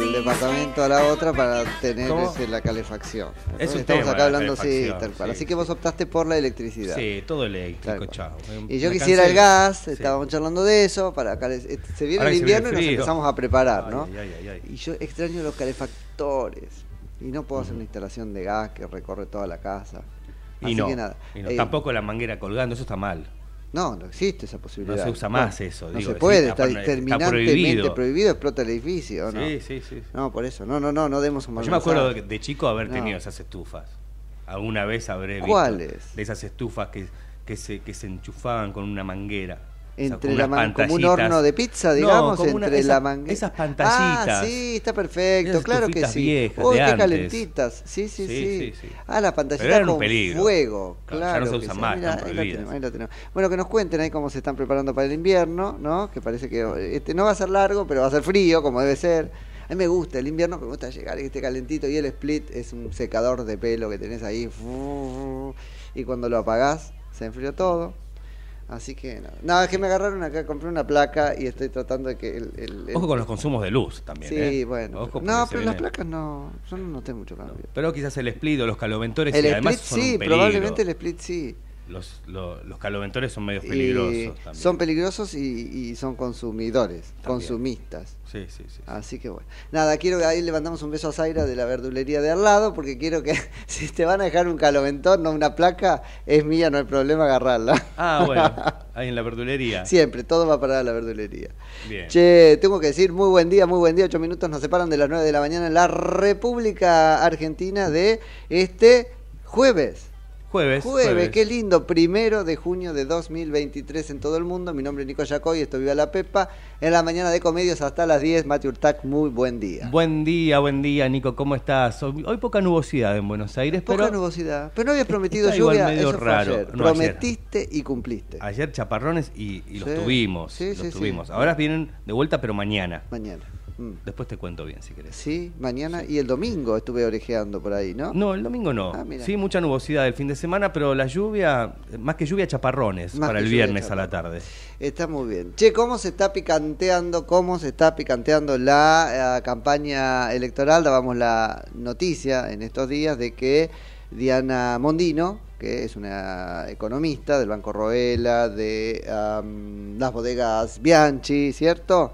del departamento a la otra para tener la calefacción. Es un Estamos tema, acá la hablando, sí, calefacción, tal cual. sí, Así que vos optaste por la electricidad. Sí, todo eléctrico, chao. Y yo me quisiera cansé. el gas, Sí. estábamos charlando de eso, para acá les- eh, se viene Ahora el viene invierno y nos empezamos a preparar, Ay, ¿no? ay, ay, ay. Y yo extraño los calefactores. Y no puedo hacer una instalación de gas que recorre toda la casa. Y Así no, que nada. y no, Eh, tampoco la manguera colgando, eso está mal. No, no existe esa posibilidad. No se usa más eso, No digo, se puede, está está, por- está terminantemente prohibido. prohibido. explota el edificio, ¿o ¿no? Sí, sí, sí. No, por eso. No, no, no, no demos un mal Yo me acuerdo de, chico haber tenido esas estufas. Alguna vez habré visto ¿Cuáles? de esas estufas que, que se que se enchufaban con una manguera. O sea, Entre la unas man- como un pantallitas. horno de pizza, No, digamos, como una- entre esa- la manguera. Esas pantallitas. Ah, sí, está perfecto, Esas claro que sí. viejas, de qué antes. calentitas. Sí, sí, sí. Sí, sí, sí. Ah, la Pero pantallita eran un con peligro. fuego, Claro, claro. ya no se usan más, Mirá, ahí la tenemos, ahí la tenemos. Bueno, que nos cuenten ahí cómo se están preparando para el invierno, ¿no? Que parece que este no va a ser largo, pero va a ser frío, como debe ser. A mí me gusta el invierno, me gusta llegar y que esté calentito. Y el split es un secador de pelo que tenés ahí. Y cuando lo apagás, se enfrió todo. Así que nada. No, es que me agarraron acá, compré una placa y estoy tratando de que el. el- el- Ojo con los consumos de luz también. Sí, ¿eh? bueno. Ojo no, pero las placas no. Yo no noté mucho cambio. Pero quizás el split o los caloventores El y además split son un sí, peligro. probablemente el split sí. Los, lo- los caloventores son medios peligrosos también. son peligrosos y, y son consumidores, También. consumistas. Sí, sí, sí. Así que bueno. Nada, quiero que ahí le mandamos un beso a Zaira de la verdulería de al lado, porque quiero que si te van a dejar un caloventón, no una placa, es mía, no hay problema agarrarla. Ah, bueno, ahí en la verdulería. Siempre, todo va para la verdulería. Bien. Che, tengo que decir, muy buen día, muy buen día. Ocho minutos nos separan de las nueve de la mañana en la República Argentina de este jueves. Jueves. Jueves, qué lindo, primero de junio de 2023 en todo el mundo. Mi nombre es Nico Yacoy, esto viva la Pepa. En la mañana de comedios hasta las 10, Mati Urtac, muy buen día. Buen día, buen día, Nico, ¿cómo estás? Hoy, hoy poca nubosidad en Buenos Aires, Poca pero nubosidad. Pero no habías prometido está igual lluvia, medio eso fue raro. ayer. No, ayer. Prometiste y cumpliste. ayer chaparrones y, y los Sí, tuvimos. sí, los sí. tuvimos. Ahora vienen de vuelta, pero mañana. Mañana. Mm. Después te cuento bien si querés. Sí, mañana y el domingo estuve orejeando por ahí, ¿no? No, el domingo no. Ah, sí, mucha nubosidad el fin de semana, pero la lluvia, más que lluvia, chaparrones Más para el viernes a la tarde. Está muy bien. Che, ¿cómo se está picanteando, cómo se está picanteando la eh, campaña electoral? Dábamos la noticia en estos días de que Diana Mondino, que es una economista del Banco Roela, de am, las bodegas Bianchi, ¿cierto?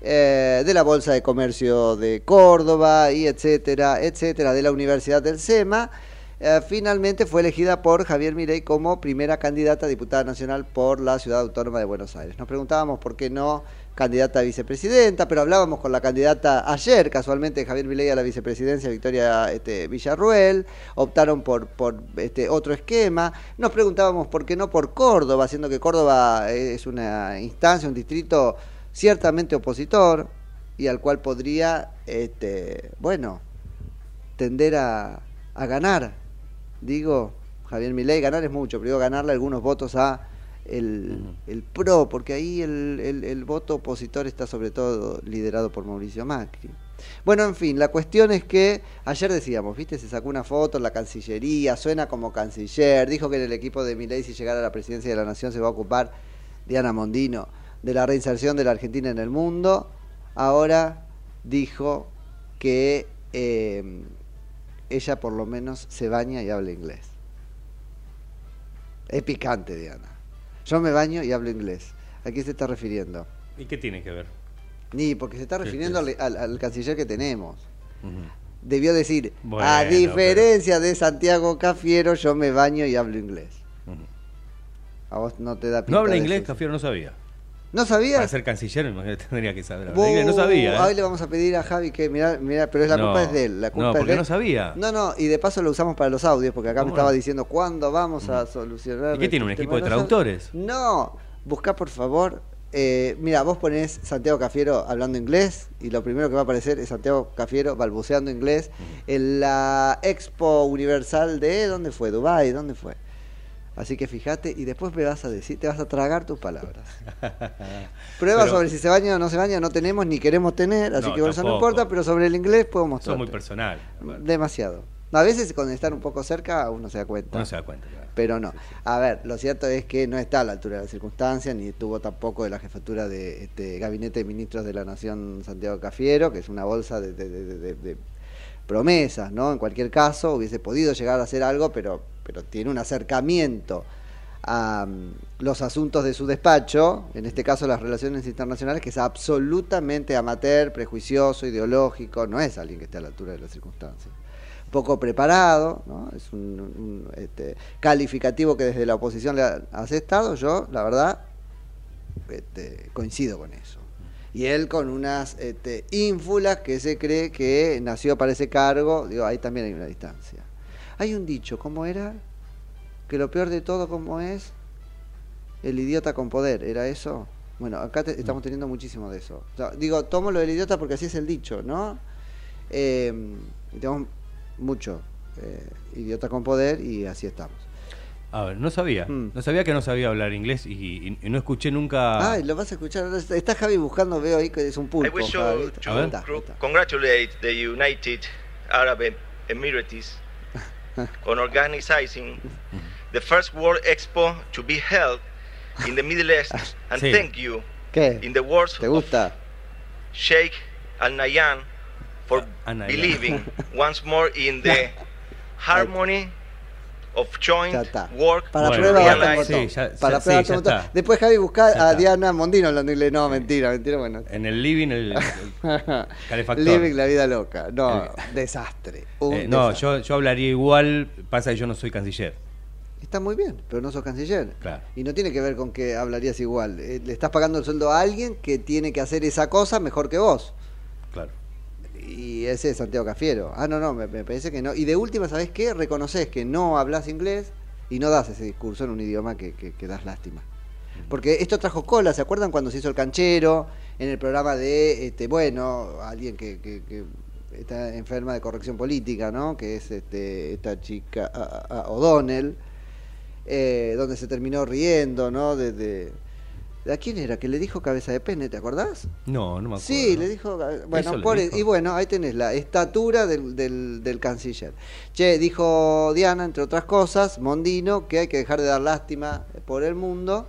Eh, de la Bolsa de Comercio de Córdoba y etcétera, etcétera, de la Universidad del SEMA, eh, finalmente fue elegida por Javier Mirey como primera candidata a diputada nacional por la Ciudad Autónoma de Buenos Aires. Nos preguntábamos por qué no candidata a vicepresidenta, pero hablábamos con la candidata ayer, casualmente Javier Milei a la vicepresidencia, Victoria este, Villarruel, optaron por, por este, otro esquema, nos preguntábamos por qué no por Córdoba, siendo que Córdoba es una instancia, un distrito ciertamente opositor y al cual podría, este, bueno, tender a, a ganar. Digo, Javier Milei, ganar es mucho, pero digo ganarle algunos votos a el, el PRO, porque ahí el, el, el voto opositor está sobre todo liderado por Mauricio Macri. Bueno, en fin, la cuestión es que ayer decíamos, ¿viste? Se sacó una foto en la Cancillería, suena como canciller, dijo que en el equipo de Milei si llegara a la presidencia de la Nación se va a ocupar Diana Mondino de la reinserción de la Argentina en el mundo. Ahora dijo que eh, ella por lo menos se baña y habla inglés. Es picante, Diana. Yo me baño y hablo inglés. ¿A qué se está refiriendo? ¿Y qué tiene que ver? Ni, porque se está refiriendo al, al- al canciller que tenemos. Debió decir, Bueno, a diferencia de Santiago Cafiero, yo me baño y hablo inglés. A vos no te da pinta No habla inglés. Cafiero no sabía. ¿No sabías? Para ser canciller, imagínate, tendría que saber hablar inglés. No sabía. Hoy ¿eh? le vamos a pedir a Javi que, mira, mira, pero es la No, culpa es de él. La culpa no, es de porque él. no sabía. No, no, y de paso lo usamos para los audios, porque acá me ¿Cómo estaba no? diciendo cuándo vamos a solucionar. ¿Y qué tiene, un equipo de traductores? No, busca por favor. eh, mira, vos ponés Santiago Cafiero hablando inglés y lo primero que va a aparecer es Santiago Cafiero balbuceando inglés en la Expo Universal de ¿dónde fue? Dubai, ¿dónde fue? Así que fíjate y después me vas a decir, te vas a tragar tus palabras. Pruebas Pero- sobre si se baña o no se baña no tenemos ni queremos tener, así No, que por eso no importa, pero sobre el inglés puedo mostrar. es muy personal. Demasiado. A veces con estar un poco cerca uno se da cuenta. Uno se da cuenta. claro. Pero no. A ver, lo cierto es que no está a la altura de las circunstancias, ni estuvo tampoco de la jefatura de este Gabinete de Ministros de la Nación Santiago Cafiero, que es una bolsa de, de- de- de- de promesas, ¿no? En cualquier caso, hubiese podido llegar a hacer algo, pero, pero tiene un acercamiento a mm, los asuntos de su despacho, en este caso las relaciones internacionales, que es absolutamente amateur, prejuicioso, ideológico, no es alguien que esté a la altura de las circunstancias poco preparado, es un, este, calificativo que desde la oposición le ha- has estado, yo la verdad este, coincido con eso. Y él con unas este, ínfulas que se cree que nació para ese cargo, digo, ahí también hay una distancia. Hay un dicho, ¿cómo era? Que lo peor de todo, ¿cómo es? El idiota con poder, ¿era eso? Bueno, acá te- estamos teniendo muchísimo de eso. O sea, digo, tomo lo del idiota porque así es el dicho, ¿no? Eh, y tenemos mucho eh, idiota con poder y así estamos. A ver, no sabía. Mm. No sabía que no sabía hablar inglés y, y- y no escuché nunca. Ay, lo vas a escuchar. Está Javi buscando, veo ahí que es un I pulpo. wish Javi. you to congratulate the United Arab Em- Emirates on organizing the first World Expo to be held in the Middle East ah, and Sí. thank you ¿Qué? in the words ¿Te gusta? Sheikh Al Nahyan for Al believing once more in the harmony of joint Ya está. work Para to prueba basta. Sí, ya- Para ya- prueba sí, botón. Después Javi busca a. Diana Mondino hablando inglés. No, mentira, mentira, bueno. En el living, el, el calefactor. Living la vida loca. No, El- desastre. Un Eh, no, desastre. yo, yo hablaría igual. Pasa que yo no soy canciller. Está muy bien, pero no sos canciller. Claro. Y no tiene que ver con que hablarías igual. Eh, Le estás pagando el sueldo a alguien que tiene que hacer esa cosa mejor que vos. Y ese es Santiago Cafiero. Ah, no, no, me, parece que no. Y de última, ¿sabés qué? Reconoces que no hablas inglés y no das ese discurso en un idioma que, que, das lástima. Porque esto trajo cola, ¿se acuerdan cuando se hizo el canchero? En el programa de, este, bueno, alguien que, que- está enferma de corrección política, ¿no? Que es este, esta chica a- a- a O'Donnell, eh, donde se terminó riendo, ¿no? De- ¿A quién era? Que le dijo cabeza de pene, ¿te acordás? No, no me acuerdo. Sí, le dijo. Bueno, Eso le por- dijo. y bueno, ahí tenés la estatura del, del, del canciller. Che, dijo Diana, entre otras cosas, Mondino, que hay que dejar de dar lástima por el mundo.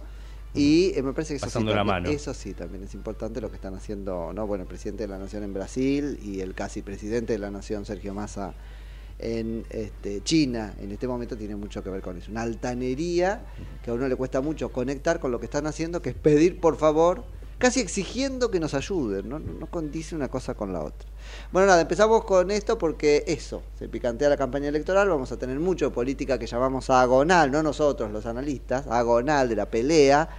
Y eh, me parece que eso sí, también, mano. eso sí también es importante lo que están haciendo, ¿no? Bueno, el presidente de la Nación en Brasil y el casi presidente de la Nación, Sergio Massa, en este, China, en este momento tiene mucho que ver con eso. Una altanería que a uno le cuesta mucho conectar con lo que están haciendo, que es pedir por favor casi exigiendo que nos ayuden, ¿no? no condice una cosa con la otra. Bueno, nada, empezamos con esto porque eso, se picantea la campaña electoral, vamos a tener mucho política que llamamos agonal, no nosotros los analistas, agonal de la pelea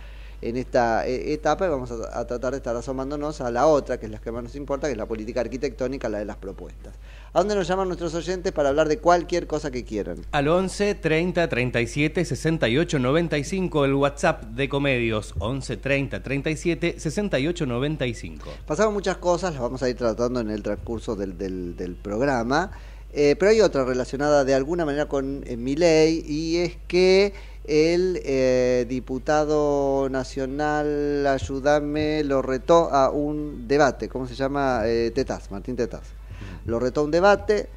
en esta eh, etapa y vamos a, a tratar de estar asomándonos a la otra, que es la que más nos importa, que es la política arquitectónica, la de las propuestas. ¿A dónde nos llaman nuestros oyentes para hablar de cualquier cosa que quieran? Al 11 30 37 68 95, el WhatsApp de Comedios, 11 30 37 68 95. Pasaron muchas cosas, las vamos a ir tratando en el transcurso del, del, del programa, eh, pero hay otra relacionada de alguna manera con eh, mi ley y es que el eh, diputado nacional, ayúdame, lo retó a un debate, ¿cómo se llama? Eh, Tetaz, Martín Tetaz. Lo retó a un debate.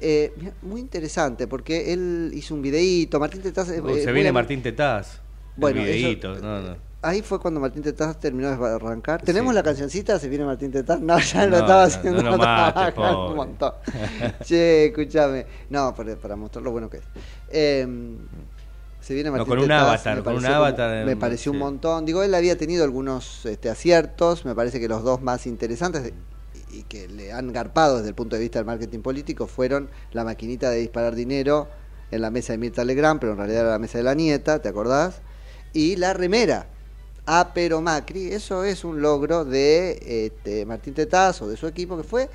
eh, muy interesante porque él hizo un videíto. Martín Tetaz. eh, Uh, se viene Martín Tetaz. Bueno, el eso- videíto, no, no. Ahí fue cuando Martín Tetaz terminó de arrancar. ¿Tenemos la cancioncita? ¿Se viene Martín Tetaz? No, ya lo No, estaba no, haciendo. no lo estaba pobre. un montón. che, escúchame. No, para, para mostrar lo bueno que es. Eh, se viene No, Martín con un Tetaz, avatar, me con un como- avatar, me pareció un montón. Digo, él había tenido algunos este, aciertos. Me parece que los dos más interesantes y que le han garpado desde el punto de vista del marketing político fueron la maquinita de disparar dinero en la mesa de Mirta Legrand, pero en realidad era la mesa de la nieta, ¿te acordás? Y la remera. A pero Macri, eso es un logro de este, Martín Tetaz o de su equipo que fue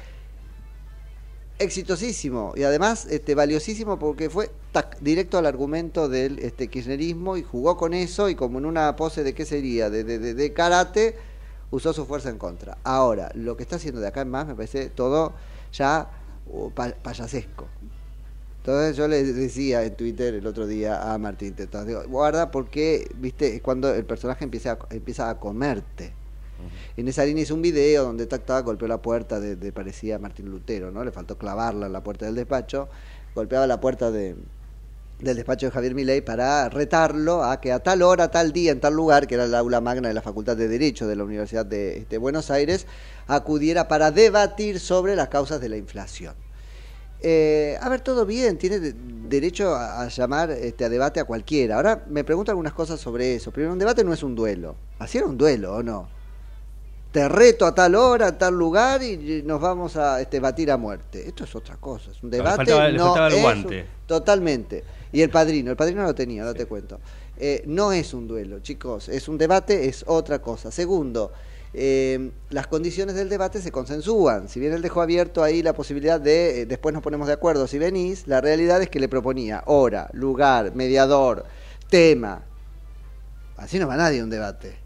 exitosísimo y además este, valiosísimo porque fue directo al argumento del este, kirchnerismo y jugó con eso y como en una pose de qué sería, de, de, de- karate, usó su fuerza en contra. Ahora, lo que está haciendo de acá en más me parece todo ya uh, pa- payasesco. Entonces yo le decía en Twitter el otro día a Martín Tetaz, digo, guarda porque, viste, es cuando el personaje empieza a, empieza a comerte. En esa línea hizo un video donde Tac Tac golpeó la puerta de, parecía Martín Lutero, ¿no? Le faltó clavarla en la puerta del despacho. Golpeaba la puerta de, del despacho de Javier Milei para retarlo a que a tal hora, tal día, en tal lugar, que era el aula magna de la Facultad de Derecho de la Universidad de este, Buenos Aires, acudiera para debatir sobre las causas de la inflación. Eh, a ver, todo bien, tiene de- derecho a, a llamar este, a debate a cualquiera. Ahora me pregunto algunas cosas sobre eso. Primero, un debate no es un duelo. Así era un duelo, ¿o no? Te reto a tal hora, a tal lugar y nos vamos a este, batir a muerte. Esto es otra cosa. Es un le debate. le no faltaba el es un- totalmente. Y el padrino, el padrino lo tenía, no te cuento. Eh, no es un duelo, chicos. Es un debate, es otra cosa. Segundo, eh, las condiciones del debate se consensúan. Si bien él dejó abierto ahí la posibilidad de eh, después nos ponemos de acuerdo si venís, la realidad es que le proponía hora, lugar, mediador, tema. Así no va nadie a un debate.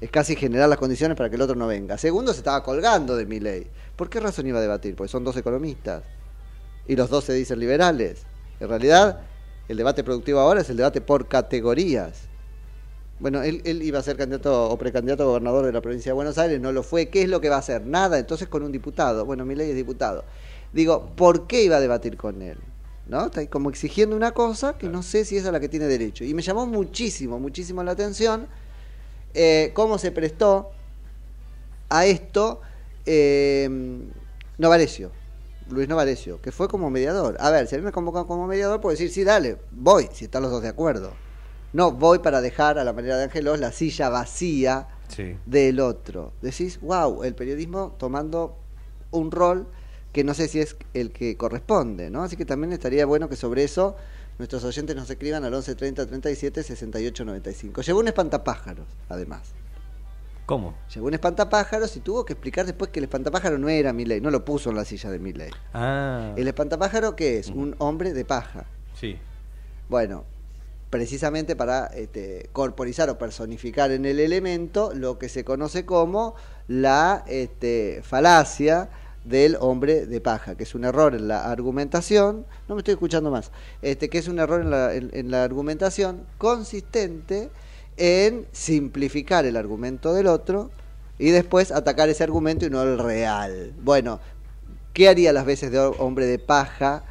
Es casi generar las condiciones para que el otro no venga. Segundo, se estaba colgando de mi ley. ¿Por qué razón iba a debatir? Porque son dos economistas. Y los dos se dicen liberales. En realidad, el debate productivo ahora es el debate por categorías. Bueno, él, él iba a ser candidato o precandidato a gobernador de la provincia de Buenos Aires, no lo fue. ¿Qué es lo que va a hacer? Nada, entonces con un diputado. Bueno, mi ley es diputado. Digo, ¿por qué iba a debatir con él? ¿No? Está ahí como exigiendo una cosa que no sé si es a la que tiene derecho. Y me llamó muchísimo, muchísimo la atención eh, cómo se prestó a esto eh, Novarecio, Luis Novarecio, que fue como mediador. A ver, si a mí me convocan como mediador, puedo decir, sí, dale, voy, si están los dos de acuerdo. No voy para dejar a la manera de Ángelos la silla vacía Sí. del otro. Decís, wow, el periodismo tomando un rol que no sé si es el que corresponde, ¿no? Así que también estaría bueno que sobre eso nuestros oyentes nos escriban al 11 30 37 68 95. Llevó un espantapájaros, además. ¿Cómo? Llegó un espantapájaros y tuvo que explicar después que el espantapájaro no era Milei, no lo puso en la silla de Milei. Ah, El espantapájaro, ¿qué es? Un hombre de paja. sí. Bueno, precisamente para este, corporizar o personificar en el elemento lo que se conoce como la este, falacia del hombre de paja, que es un error en la argumentación, no me estoy escuchando más, este, que es un error en la, en- la argumentación consistente en simplificar el argumento del otro y después atacar ese argumento y no el real. Bueno, ¿qué haría las veces de hombre de paja?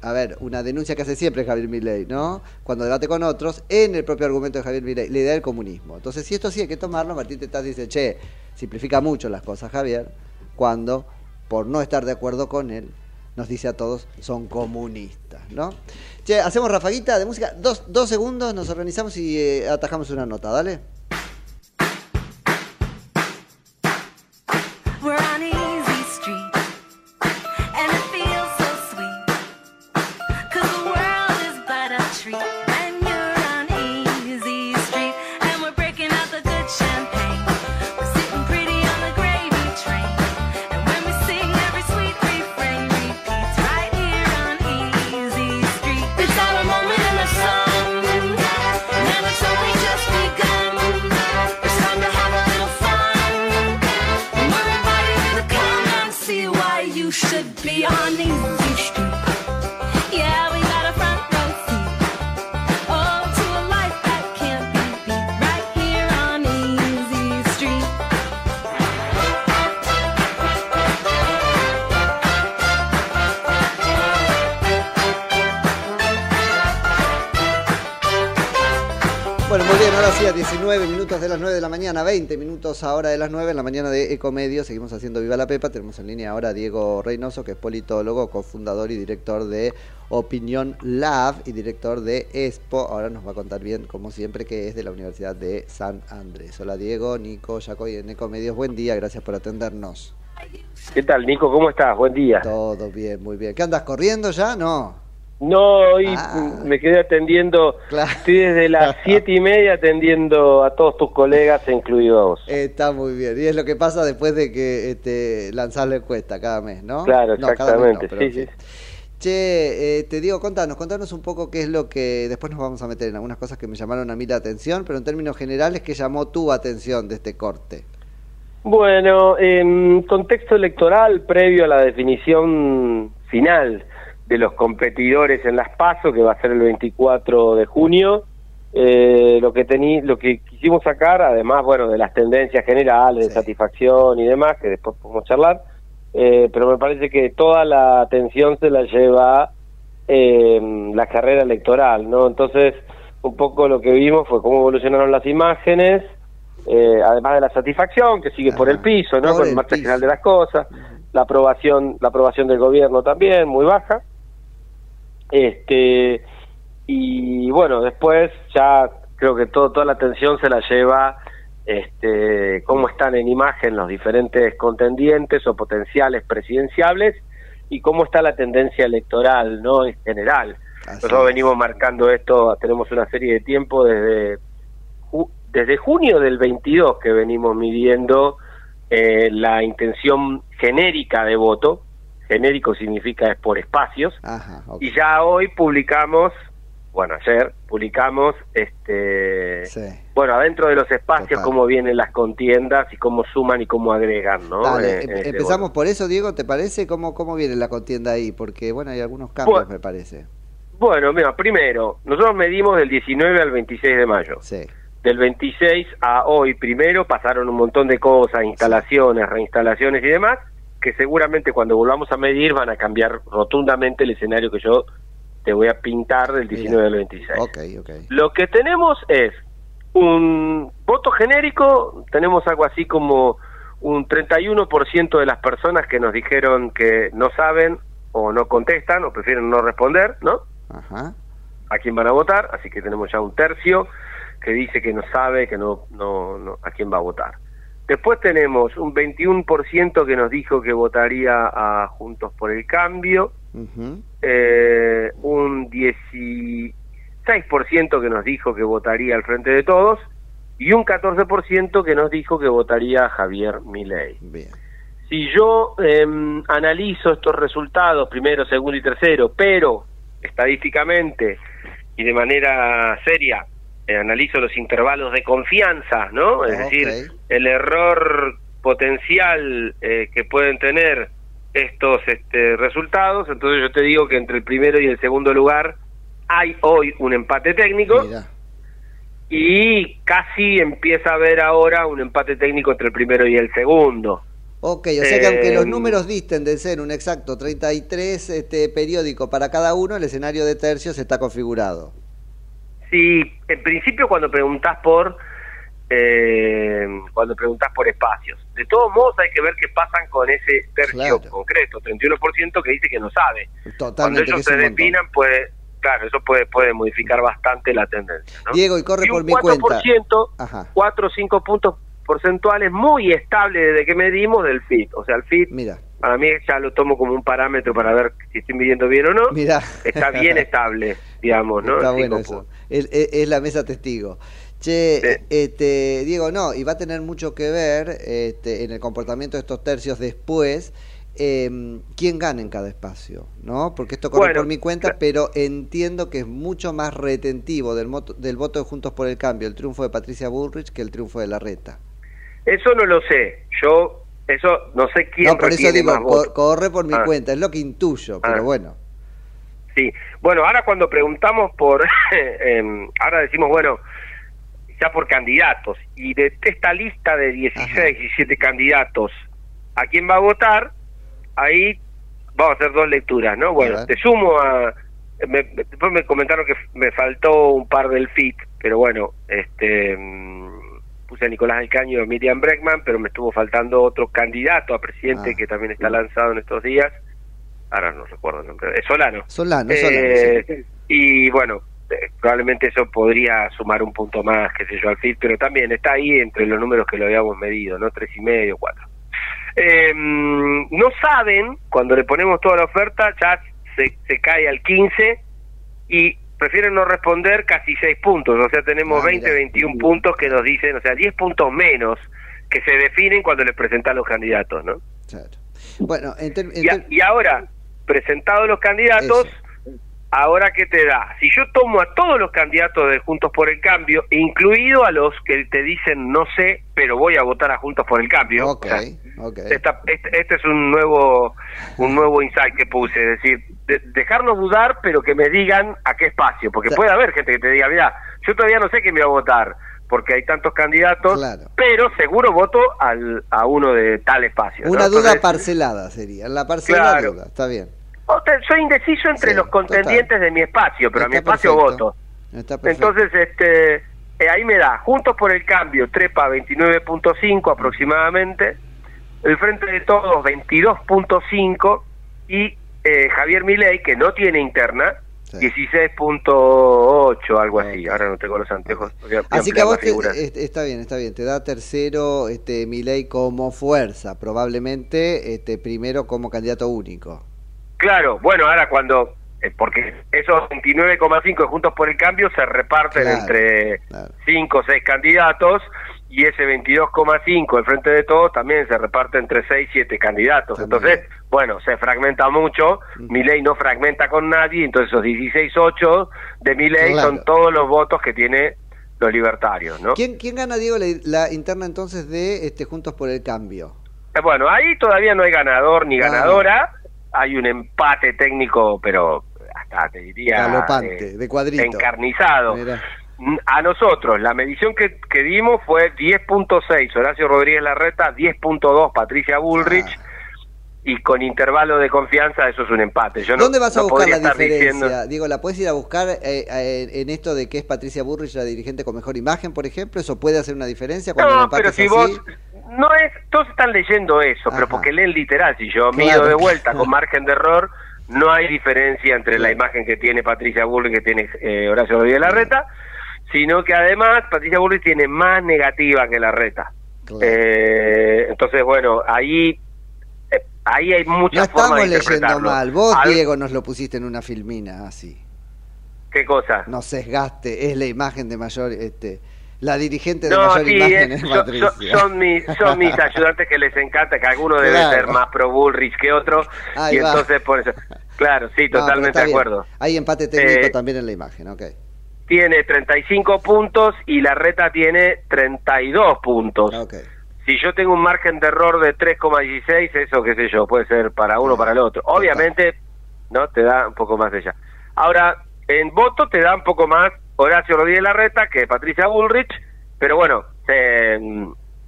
a ver, una denuncia que hace siempre Javier Milei, ¿no? Cuando debate con otros, en el propio argumento de Javier Milei, la idea del comunismo. Entonces, si esto sí hay que tomarlo, Martín Tetaz dice, che, simplifica mucho las cosas, Javier, cuando, por no estar de acuerdo con él, nos dice a todos, son comunistas, ¿no? Che, hacemos rafaguita de música, dos, dos segundos, nos organizamos y eh, atajamos una nota, ¿dale? Mañana, 20 minutos ahora de las 9 en la mañana de Ecomedio. Seguimos haciendo Viva la Pepa. Tenemos en línea ahora a Diego Reynoso, que es politólogo, cofundador y director de Opinión Lab y director de Expo. Ahora nos va a contar bien, como siempre, que es de la Universidad de San Andrés. Hola Diego, Nico, Jacoy en Ecomedios. Buen día, gracias por atendernos. ¿Qué tal, Nico? ¿Cómo estás? Buen día. Todo bien, muy bien. ¿Qué andas corriendo ya? No. No, hoy Ah. me quedé atendiendo, estoy desde las siete y media atendiendo a todos tus colegas, incluido a vos. Está muy bien. Y es lo que pasa después de que este, lanzás la encuesta cada mes, ¿no? Claro, No, cada mes no, exactamente, pero sí, sí. sí. Che, eh, te digo, contanos, contanos un poco qué es lo que después nos vamos a meter en algunas cosas que me llamaron a mí la atención, pero en términos generales, ¿qué llamó tu atención de este corte? Bueno, en contexto electoral, previo a la definición final de los competidores en las PASO, que va a ser el 24 de junio, eh, lo que tení, lo que quisimos sacar, además, bueno, de las tendencias generales, de satisfacción y demás, que después podemos charlar, eh, pero me parece que toda la atención se la lleva eh, la carrera electoral, ¿no? Entonces, un poco lo que vimos fue cómo evolucionaron las imágenes, eh, además de la satisfacción que sigue por el piso, ¿no? por Con el marcha general de las cosas, la aprobación, la aprobación del gobierno también muy baja. Este y bueno, después ya creo que todo, toda la atención se la lleva este cómo están en imagen los diferentes contendientes o potenciales presidenciables y cómo está la tendencia electoral, ¿no? En general. Nosotros venimos marcando esto, tenemos una serie de tiempo desde desde junio del 22 que venimos midiendo eh, la intención genérica de voto. Genérico significa es por espacios. Ajá. Y ya hoy publicamos, bueno, ayer publicamos, este, bueno, adentro de los espacios cómo vienen las contiendas y cómo suman y cómo agregan, ¿no? Dale, Eh, em- en este empezamos por eso, Diego, ¿te parece? ¿Cómo, ¿Cómo viene la contienda ahí? Porque, bueno, hay algunos cambios, Bueno. me parece. Bueno, mira, primero, nosotros medimos del 19 al 26 de mayo. Sí. Del 26 a hoy, primero, pasaron un montón de cosas, instalaciones, reinstalaciones y demás, que seguramente cuando volvamos a medir van a cambiar rotundamente el escenario que yo te voy a pintar del 19 al 26. Ok, ok. Lo que tenemos es un voto genérico, tenemos algo así como un 31% de las personas que nos dijeron que no saben o no contestan o prefieren no responder, ¿no? Ajá. a quién van a votar, así que tenemos ya un tercio que dice que no sabe, que no, no, no a quién va a votar. Después tenemos un 21% que nos dijo que votaría a Juntos por el Cambio, Ujú. eh, un 16% que nos dijo que votaría al Frente de Todos y un 14% que nos dijo que votaría a Javier Milei. Bien. Si yo em, analizo estos resultados, primero, segundo y tercero, pero estadísticamente y de manera seria, eh, analizo los intervalos de confianza, ¿no? Es Ok. decir, el error potencial eh, que pueden tener estos este, resultados, entonces yo te digo que entre el primero y el segundo lugar hay hoy un empate técnico y casi empieza a haber ahora un empate técnico entre el primero y el segundo. Ok, o sea que aunque los Eh, números disten de ser un exacto 33 este, periódico para cada uno, el escenario de tercios está configurado. Sí, en principio cuando preguntás por eh, cuando preguntás por espacios. De todos modos hay que ver qué pasan con ese tercio concreto, 31% que dice que no sabe. Cuando Totalmente, que ellos se definan, pues claro, eso puede puede modificar bastante la tendencia. ¿no? Diego, y corre Y por un mi cuenta. 4%, Ajá. 4 o 5 puntos porcentuales muy estable desde que medimos del FIT. O sea, el FIT Mira. Para mí ya lo tomo como un parámetro para ver si estoy midiendo bien o no. Mira. Está bien estable, digamos, ¿no? Está bueno eso. Es, es- es la mesa testigo. Che, este, Diego, no, y va a tener mucho que ver este, en el comportamiento de estos tercios después. eh, quién gana en cada espacio, ¿no? Porque esto corre Bueno, por mi cuenta, pero entiendo que es mucho más retentivo del, moto- del voto de Juntos por el Cambio el triunfo de Patricia Bullrich que el triunfo de la reta. Eso no lo sé. Yo, eso no sé quién No, por eso retiene digo, más co- votos. corre por mi Ah. cuenta, es lo que intuyo, pero Ah. bueno. Sí. Bueno, ahora cuando preguntamos por, em, ahora decimos, bueno, ya por candidatos, y de esta lista de 16, 17 candidatos, ¿a quién va a votar? Ahí vamos a hacer dos lecturas, ¿no? Bueno, te sumo a, me- después me comentaron que me faltó un par del FIT, pero bueno, este mm, puse a Nicolás del Caño y a Miriam Breckman, pero me estuvo faltando otro candidato a presidente Ah. que también está lanzado en estos días. Ahora no recuerdo el nombre. Es Solano. Solano, Eh, Solano, sí. Y bueno, eh, probablemente eso podría sumar un punto más, qué sé yo, al FIT, pero también está ahí entre los números que lo habíamos medido, ¿no? Tres y medio, cuatro. Eh, no saben, cuando le ponemos toda la oferta, ya se, se cae al 15 y prefieren no responder casi 6 puntos. O sea, tenemos Ah, 20, mirá. 21 puntos que nos dicen, o sea, 10 puntos menos que se definen cuando les presentan los candidatos, ¿no? Bueno, en Y, a- ter- y ahora, presentados los candidatos, ahora qué te da? Si yo tomo a todos los candidatos de Juntos por el Cambio, incluido a los que te dicen no sé, pero voy a votar a Juntos por el Cambio. Ok, o sea, ok. esta- este, este es un nuevo un nuevo insight que puse, es decir, de- dejarlos dudar, pero que me digan a qué espacio, porque puede haber gente que te diga, mira, yo todavía no sé quién me va a votar, porque hay tantos candidatos, pero seguro voto al, a uno de tal espacio. ¿no? Una duda Entonces, parcelada sería. La parcela Claro. duda, está bien. Soy indeciso entre los contendientes de mi espacio, pero a mi espacio perfecto. voto. Está. Entonces, este, eh, ahí me da, Juntos por el Cambio, trepa 29.5 aproximadamente, el Frente de Todos 22.5 y eh, Javier Milei, que no tiene interna, 16.8, algo así. Ahora no tengo los anteojos. Así que a vos te- est- está bien, está bien. Te da tercero este Milei como fuerza, probablemente este primero como candidato único. Claro, bueno, ahora cuando, eh, porque esos 29,5 de Juntos por el Cambio se reparten Claro, entre 5 o 6 candidatos y ese 22,5 del Frente de Todos también se reparte entre 6 7 candidatos. Entonces, bueno, se fragmenta mucho, mi ley no fragmenta con nadie, entonces esos 16,8 de mi ley Claro. son todos los votos que tiene los libertarios, ¿no? ¿Quién, quién gana, Diego, la, la interna entonces de este Juntos por el Cambio? Eh, Bueno, ahí todavía no hay ganador ni Ah. ganadora. Hay un empate técnico, pero hasta te diría. Galopante, eh, de cuadrito. Encarnizado. Mirá. A nosotros, la medición que, que dimos fue 10.6 Horacio Rodríguez Larreta, 10.2 Patricia Bullrich. Ah. Y con intervalo de confianza, eso es un empate. Yo no- ¿Dónde vas a no buscar la diferencia? diciendo- Diego, ¿la puedes ir a buscar eh, eh, en esto de que es Patricia Burrich la dirigente con mejor imagen, por ejemplo? ¿Eso puede hacer una diferencia cuando el No, empate pero es si así? vos no es, todos están leyendo eso, pero porque leen literal. Si yo mido Claro. de vuelta con margen de error, no hay diferencia entre la imagen que tiene Patricia Bullrich y que tiene eh, Horacio Rodríguez Larreta, sino que además Patricia Bullrich tiene más negativa que Larreta. Eh, entonces, bueno, ahí ahí hay No muchas formas estamos leyendo mal. Vos, Al- Diego, nos lo pusiste en una filmina así. ¿Qué cosa? No sesgaste, es la imagen de mayor, este, la dirigente de No, mayor sí, imagen es- es son, Patricia. son- son mis, son mis ayudantes que les encanta, que alguno debe Claro. ser más pro Bullrich que otro, Ahí y va. entonces por eso. Claro, sí, No, totalmente de bien. acuerdo. Hay empate técnico Eh, también en la imagen, ok. Tiene 35 puntos y la reta tiene 32 puntos. Si yo tengo un margen de error de 3,16, eso qué sé yo, puede ser para uno o para el otro. Obviamente, no te da un poco más de ella. Ahora, en voto te da un poco más Horacio Rodríguez Larreta que Patricia Bullrich, pero bueno, se,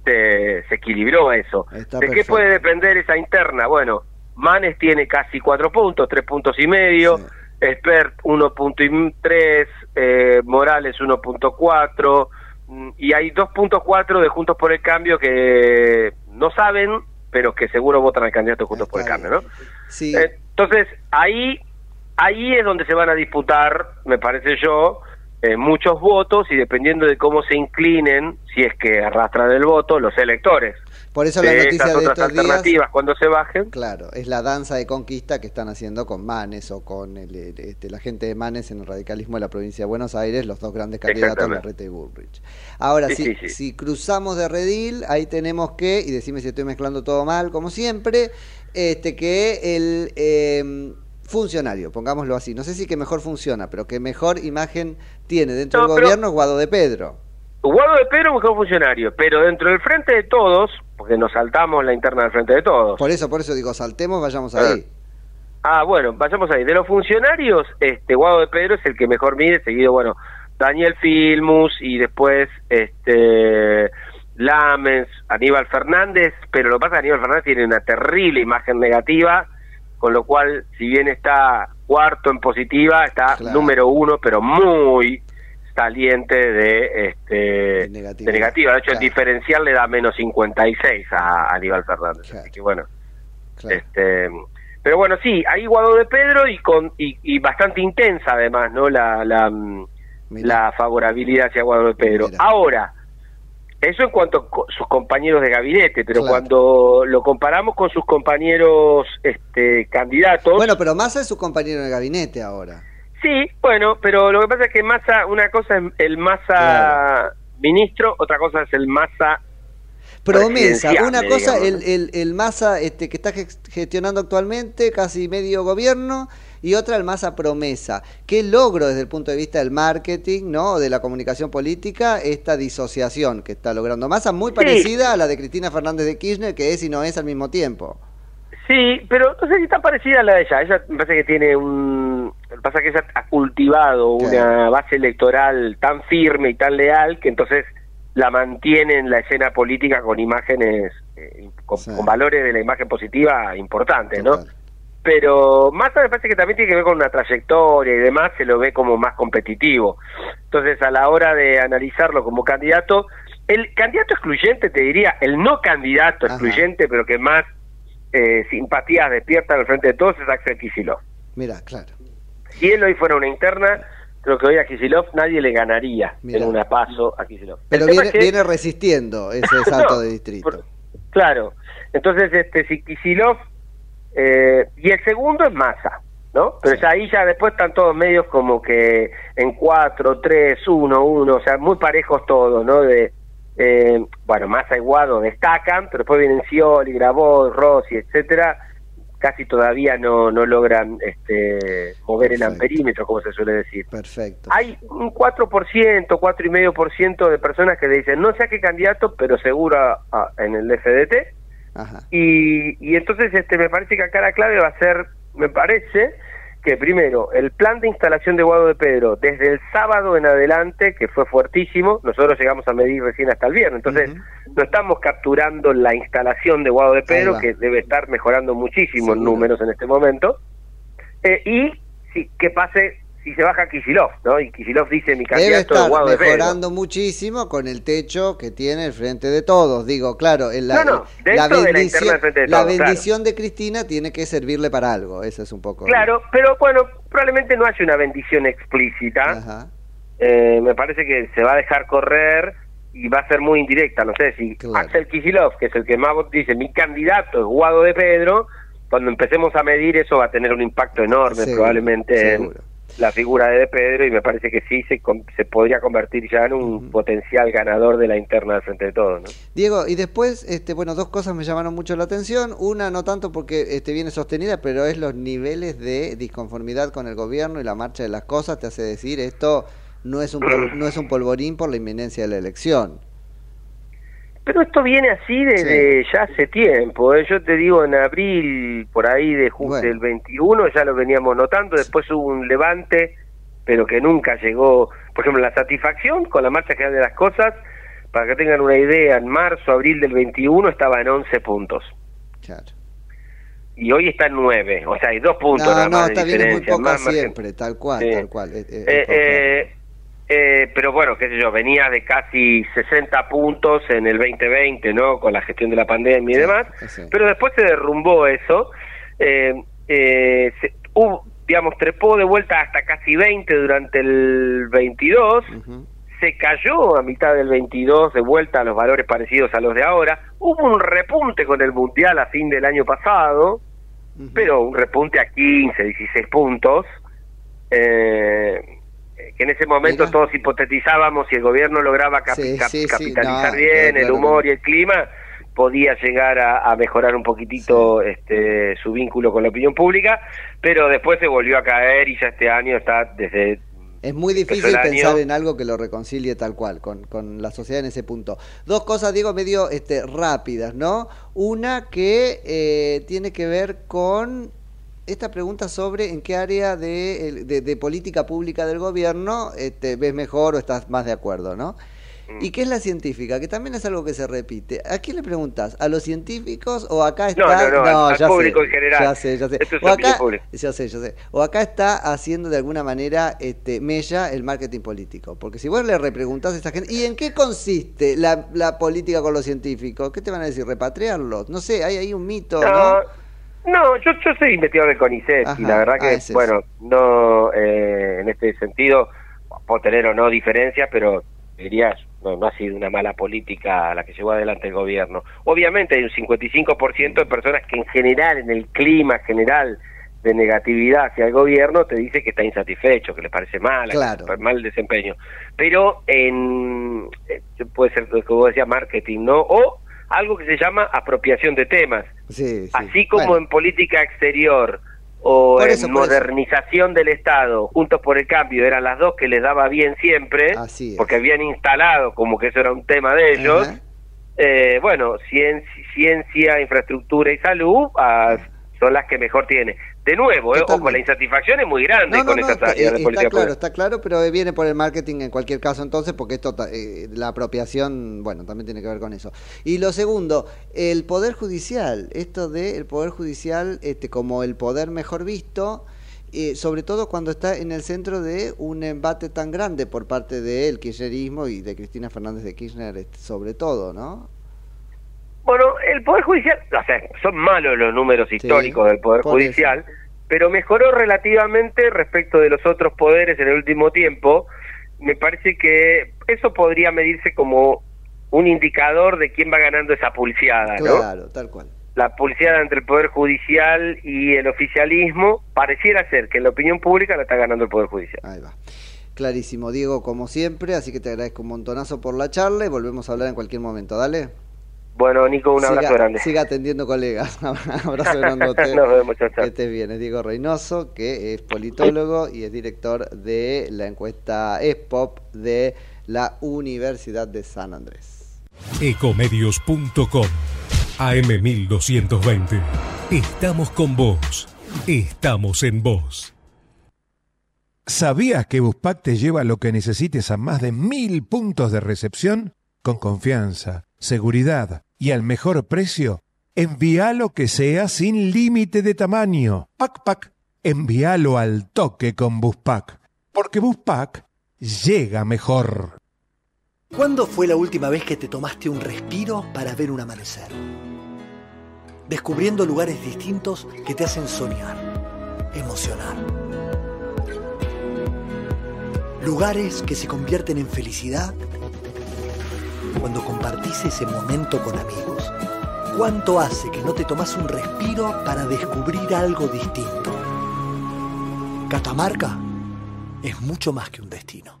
se, se equilibró eso. Está ¿De qué puede depender esa interna? Bueno, Manes tiene casi cuatro puntos, tres puntos y medio. Expert 1.3, eh, Morales 1.4 mm, y hay 2.4 de Juntos por el Cambio que no saben, pero que seguro votan al candidato Juntos por el Cambio, ¿no? Sí. Entonces, ahí ahí es donde se van a disputar, me parece yo, eh, muchos votos y dependiendo de cómo se inclinen, si es que arrastran el voto, los electores. Por eso la noticia de otras estos días- cuando se bajen. Claro, es la danza de conquista que están haciendo con Manes o con el, el- este, la gente de Manes en el radicalismo de la provincia de Buenos Aires, los dos grandes candidatos. Larreta y Bullrich. Ahora, Sí, si, sí, sí. si cruzamos de redil, ahí tenemos que, y decime si estoy mezclando todo mal, como siempre, este que el eh, funcionario, pongámoslo así, no sé si que mejor funciona, pero que mejor imagen tiene dentro No, del gobierno es Guado de Pedro. Guado de Pedro mejor funcionario, pero dentro del frente de todos, porque nos saltamos la interna del frente de todos. Por eso, por eso digo, saltemos, vayamos ahí. Ah, bueno, vayamos ahí. De los funcionarios, este Guado de Pedro es el que mejor mide, seguido, bueno, Daniel Filmus y después este Lamens, Aníbal Fernández, pero lo que pasa es que Aníbal Fernández tiene una terrible imagen negativa con lo cual, si bien está cuarto en positiva, está número uno, pero muy saliente de este de negativa. De hecho, el diferencial le da menos 56 a Aníbal Fernández. Así que bueno, este pero bueno, sí, hay Guado de Pedro y con y, bastante intensa además, ¿no? La, la, mm, la favorabilidad hacia Guado de Pedro. Ahora, eso en cuanto a sus compañeros de gabinete, pero cuando lo comparamos con sus compañeros este, candidatos... Bueno, pero Massa es su compañero de gabinete ahora. Sí, bueno, pero lo que pasa es que Massa, una cosa es el Massa ministro, otra cosa es el Massa promesa. Una cosa, el, el, el Massa este, que está gestionando actualmente, casi medio gobierno, y otra el Massa promesa. ¿Qué logro desde el punto de vista del marketing, no, de la comunicación política, esta disociación que está logrando Massa, muy parecida a la de Cristina Fernández de Kirchner, que es y no es al mismo tiempo? Sí, pero no sé si está parecida a la de ella. Ella me parece que tiene un... pasa que ella ha cultivado una base electoral tan firme y tan leal que entonces la mantiene en la escena política con imágenes, eh, con, valores de la imagen positiva importantes, ¿no? Pero Massa me parece que también tiene que ver con una trayectoria y demás, se lo ve como más competitivo. Entonces, a la hora de analizarlo como candidato, el candidato excluyente, te diría, el no candidato excluyente, pero que más eh, simpatías despierta al frente de todos, es Axel Kicillof. Mira, claro. Si él hoy fuera una interna, creo que hoy a Kisilov nadie le ganaría en una paso a Kisilov. Pero viene, resistiendo ese salto de distrito. claro. Entonces, este si Kisilov... Eh, y el segundo es Massa, ¿no? Pero ya ahí ya después están todos medios como que en 4, 3, 1, 1, o sea, muy parejos todos, ¿no? De, eh, bueno, Massa y Guado destacan, pero después vienen Scioli, Grabó, Rossi, etcétera, casi todavía no, no logran este, mover el amperímetro, como se suele decir. Perfecto. Hay un 4%, 4,5% de personas que le dicen, no sé a qué candidato, pero seguro en el FDT. Y, y entonces este me parece que acá la clave va a ser, me parece, que primero, el plan de instalación de Guado de Pedro, desde el sábado en adelante, que fue fuertísimo, nosotros llegamos a medir recién hasta el viernes, entonces no estamos capturando la instalación de Guado de Pedro, que debe estar mejorando muchísimo en números en este momento, eh, y sí, que pase si se baja Kisilov, ¿no? Y Kisilov dice mi candidato Debe estar mejorando muchísimo con el techo que tiene el frente de todos. Digo, claro, en la, la bendición, de, la bendición de Cristina tiene que servirle para algo. Eso es un poco. Claro, pero bueno, probablemente no haya una bendición explícita. Eh, me parece que se va a dejar correr y va a ser muy indirecta. No sé si Axel Kisilov, que es el que más dice mi candidato es Guado de Pedro, cuando empecemos a medir eso va a tener un impacto enorme probablemente en la figura de, Pedro y me parece que sí se, se podría convertir ya en un potencial ganador de la interna del frente de todos. ¿no? Diego, y después, este, bueno, dos cosas me llamaron mucho la atención. Una, no tanto porque este, viene sostenida, pero es los niveles de disconformidad con el gobierno y la marcha de las cosas. Te hace decir, esto no es un, no es un polvorín por la inminencia de la elección. Pero esto viene así desde ya hace tiempo. ¿eh? Yo te digo, en abril, por ahí de del 21, ya lo veníamos notando. Después hubo un levante, pero que nunca llegó. Por ejemplo, la satisfacción con la marcha general de las cosas, para que tengan una idea, en marzo, abril del 21 estaba en 11 puntos. Claro. Y hoy está en 9, o sea, hay dos puntos no, no, está bien, muy poco siempre, tal cual, tal cual. Eh, eh, pero bueno, qué sé yo, venía de casi 60 puntos en el 2020, ¿no? Con la gestión de la pandemia y demás, pero después se derrumbó eso, eh, eh, hubo, digamos, trepó de vuelta hasta casi 20 durante el 22, se cayó a mitad del 22 de vuelta a los valores parecidos a los de ahora, hubo un repunte con el Mundial a fin del año pasado, pero un repunte a 15, 16 puntos, eh, que en ese momento todos hipotetizábamos si el gobierno lograba capitalizar bien el humor y el clima, podía llegar a, mejorar un poquitito este, su vínculo con la opinión pública, pero después se volvió a caer y ya este año está desde... Es muy difícil pensar en algo que lo reconcilie tal cual, con, con, la sociedad en ese punto. Dos cosas, digo, medio este, rápidas, ¿no? Una que eh, tiene que ver con esta pregunta sobre en qué área de, política pública del gobierno este, ves mejor o estás más de acuerdo, ¿no? ¿Y qué es la científica? Que también es algo que se repite. ¿A quién le preguntas? ¿A los científicos o acá está? No, no, no, al- al ya público sé, en general. Ya sé, ya sé. Esto es o acá, ya sé, ya sé. O acá está haciendo de alguna manera este, mella el marketing político. Porque si vos le repreguntás a esta gente, ¿y en qué consiste la, la política con los científicos? ¿Qué te van a decir? ¿Repatriarlos? No sé, hay ahí un mito, ¿no? No, no, yo, yo soy investigador de CONICET y la verdad ah, que, es eso. bueno, no, eh, en este sentido, puedo tener o no diferencias, pero dirías, no, no ha sido una mala política la que llevó adelante el gobierno. Obviamente hay un 55% de personas que en general, en el clima general de negatividad hacia el gobierno, te dice que está insatisfecho, que le parece mal, Claro. que mal desempeño. Pero en, eh, puede ser, como decía, marketing, ¿no? O algo que se llama apropiación de temas. Sí, sí. Así como Bueno. en política exterior o en modernización del Estado, Juntos por el Cambio, eran las dos que les daba bien siempre, Así porque habían instalado como que eso era un tema de ellos. Eh, bueno, cien- ciencia, infraestructura y salud ah, son las que mejor tiene. De nuevo, eh, ojo, la insatisfacción es muy grande No, no, con no, estas está, áreas de política está claro, está claro, pero viene por el marketing en cualquier caso entonces, porque esto, eh, la apropiación, bueno, también tiene que ver con eso. Y lo segundo, el poder judicial, esto de el poder judicial este, como el poder mejor visto, eh, sobre todo cuando está en el centro de un embate tan grande por parte del kirchnerismo y de Cristina Fernández de Kirchner, este, sobre todo, ¿no? Bueno, el Poder Judicial, o sea, son malos los números históricos del Poder Judicial, pero mejoró relativamente respecto de los otros poderes en el último tiempo. Me parece que eso podría medirse como un indicador de quién va ganando esa pulseada, ¿no? Claro, tal cual. La pulseada entre el Poder Judicial y el oficialismo pareciera ser que en la opinión pública la está ganando el Poder Judicial. Ahí va. Clarísimo, Diego, como siempre, así que te agradezco un montonazo por la charla y volvemos a hablar en cualquier momento, dale. Bueno, Nico, un abrazo siga, grande. Siga atendiendo colegas. abrazo grandote. Nos vemos, chao, chao. Que estés bien. Es Diego Reynoso, que es politólogo y es director de la encuesta ESPOP de la Universidad de San Andrés. Ecomedios.com AM1220. Estamos con vos. Estamos en vos. ¿Sabías que Buspack te lleva lo que necesites a más de mil puntos de recepción? Con confianza, seguridad y al mejor precio. Envía lo que sea sin límite de tamaño. Pac Pac. Envíalo al toque con Buspack. Porque Buspack llega mejor. ¿Cuándo fue la última vez que te tomaste un respiro para ver un amanecer? Descubriendo lugares distintos que te hacen soñar, emocionar. Lugares que se convierten en felicidad cuando compartís ese momento con amigos. ¿Cuánto hace que no te tomas un respiro para descubrir algo distinto? Catamarca es mucho más que un destino.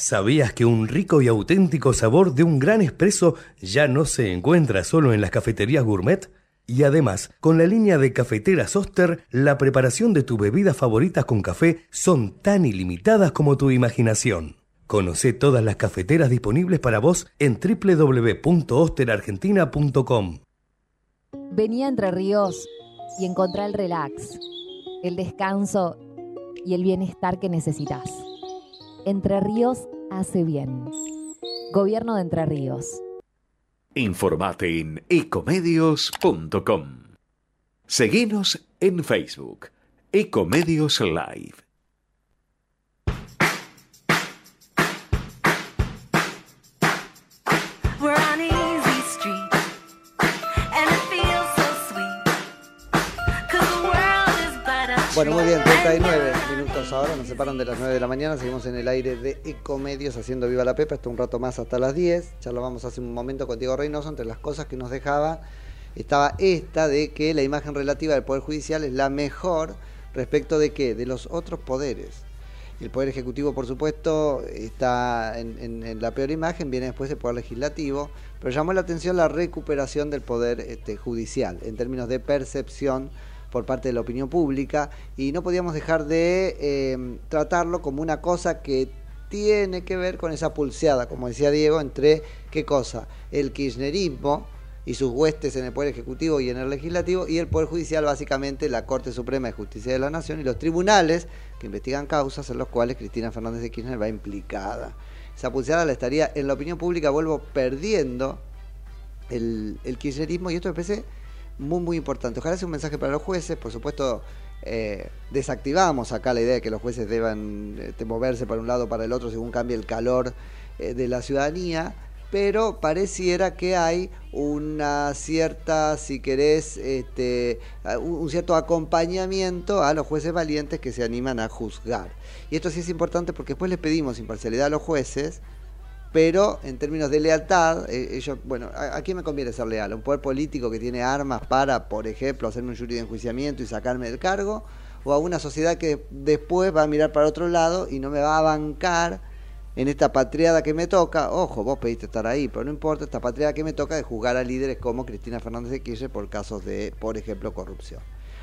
¿Sabías que un rico y auténtico sabor de un gran espresso ya no se encuentra solo en las cafeterías gourmet? Y además, con la línea de cafeteras Oster, la preparación de tus bebidas favoritas con café son tan ilimitadas como tu imaginación. Conoce todas las cafeteras disponibles para vos en www.osterargentina.com. Venía Entre Ríos y encontrá el relax, el descanso y el bienestar que necesitas. Entre Ríos hace bien. Gobierno de Entre Ríos. Informate en ecomedios.com. Seguinos en Facebook, Ecomedios Live. Bueno, muy bien, 39 minutos ahora, nos separan de las 9 de la mañana, seguimos en el aire de Ecomedios haciendo Viva la Pepa, esto un rato más hasta las 10, charlábamos hace un momento con Diego Reynoso entre las cosas que nos dejaba estaba esta de que la imagen relativa del Poder Judicial es la mejor respecto de qué? De los otros poderes. El Poder Ejecutivo, por supuesto, está en, en- en la peor imagen, viene después el Poder Legislativo, pero llamó la atención la recuperación del Poder este, Judicial en términos de percepción por parte de la opinión pública y no podíamos dejar de eh, tratarlo como una cosa que tiene que ver con esa pulseada, como decía Diego, entre qué cosa, el kirchnerismo y sus huestes en el Poder Ejecutivo y en el Legislativo, y el Poder Judicial, básicamente la Corte Suprema de Justicia de la Nación y los tribunales que investigan causas en los cuales Cristina Fernández de Kirchner va implicada. Esa pulseada la estaría en la opinión pública, vuelvo perdiendo el, el kirchnerismo, y esto me parece muy, muy importante. Ojalá sea un mensaje para los jueces, por supuesto. eh, desactivamos acá la idea de que los jueces deban este, moverse para un lado o para el otro según cambie el calor eh, de la ciudadanía, pero pareciera que hay una cierta, si querés, este, un cierto acompañamiento a los jueces valientes que se animan a juzgar. Y esto sí es importante porque después les pedimos imparcialidad a los jueces, pero en términos de lealtad, eh, ellos, bueno, ¿a, quién me conviene ser leal? ¿A un poder político que tiene armas para, por ejemplo, hacerme un jury de enjuiciamiento y sacarme del cargo? ¿O a una sociedad que después va a mirar para otro lado y no me va a bancar en esta patriada que me toca? Ojo, vos pediste estar ahí, pero no importa, esta patriada que me toca de juzgar a líderes como Cristina Fernández de Kirchner por casos de, por ejemplo, corrupción.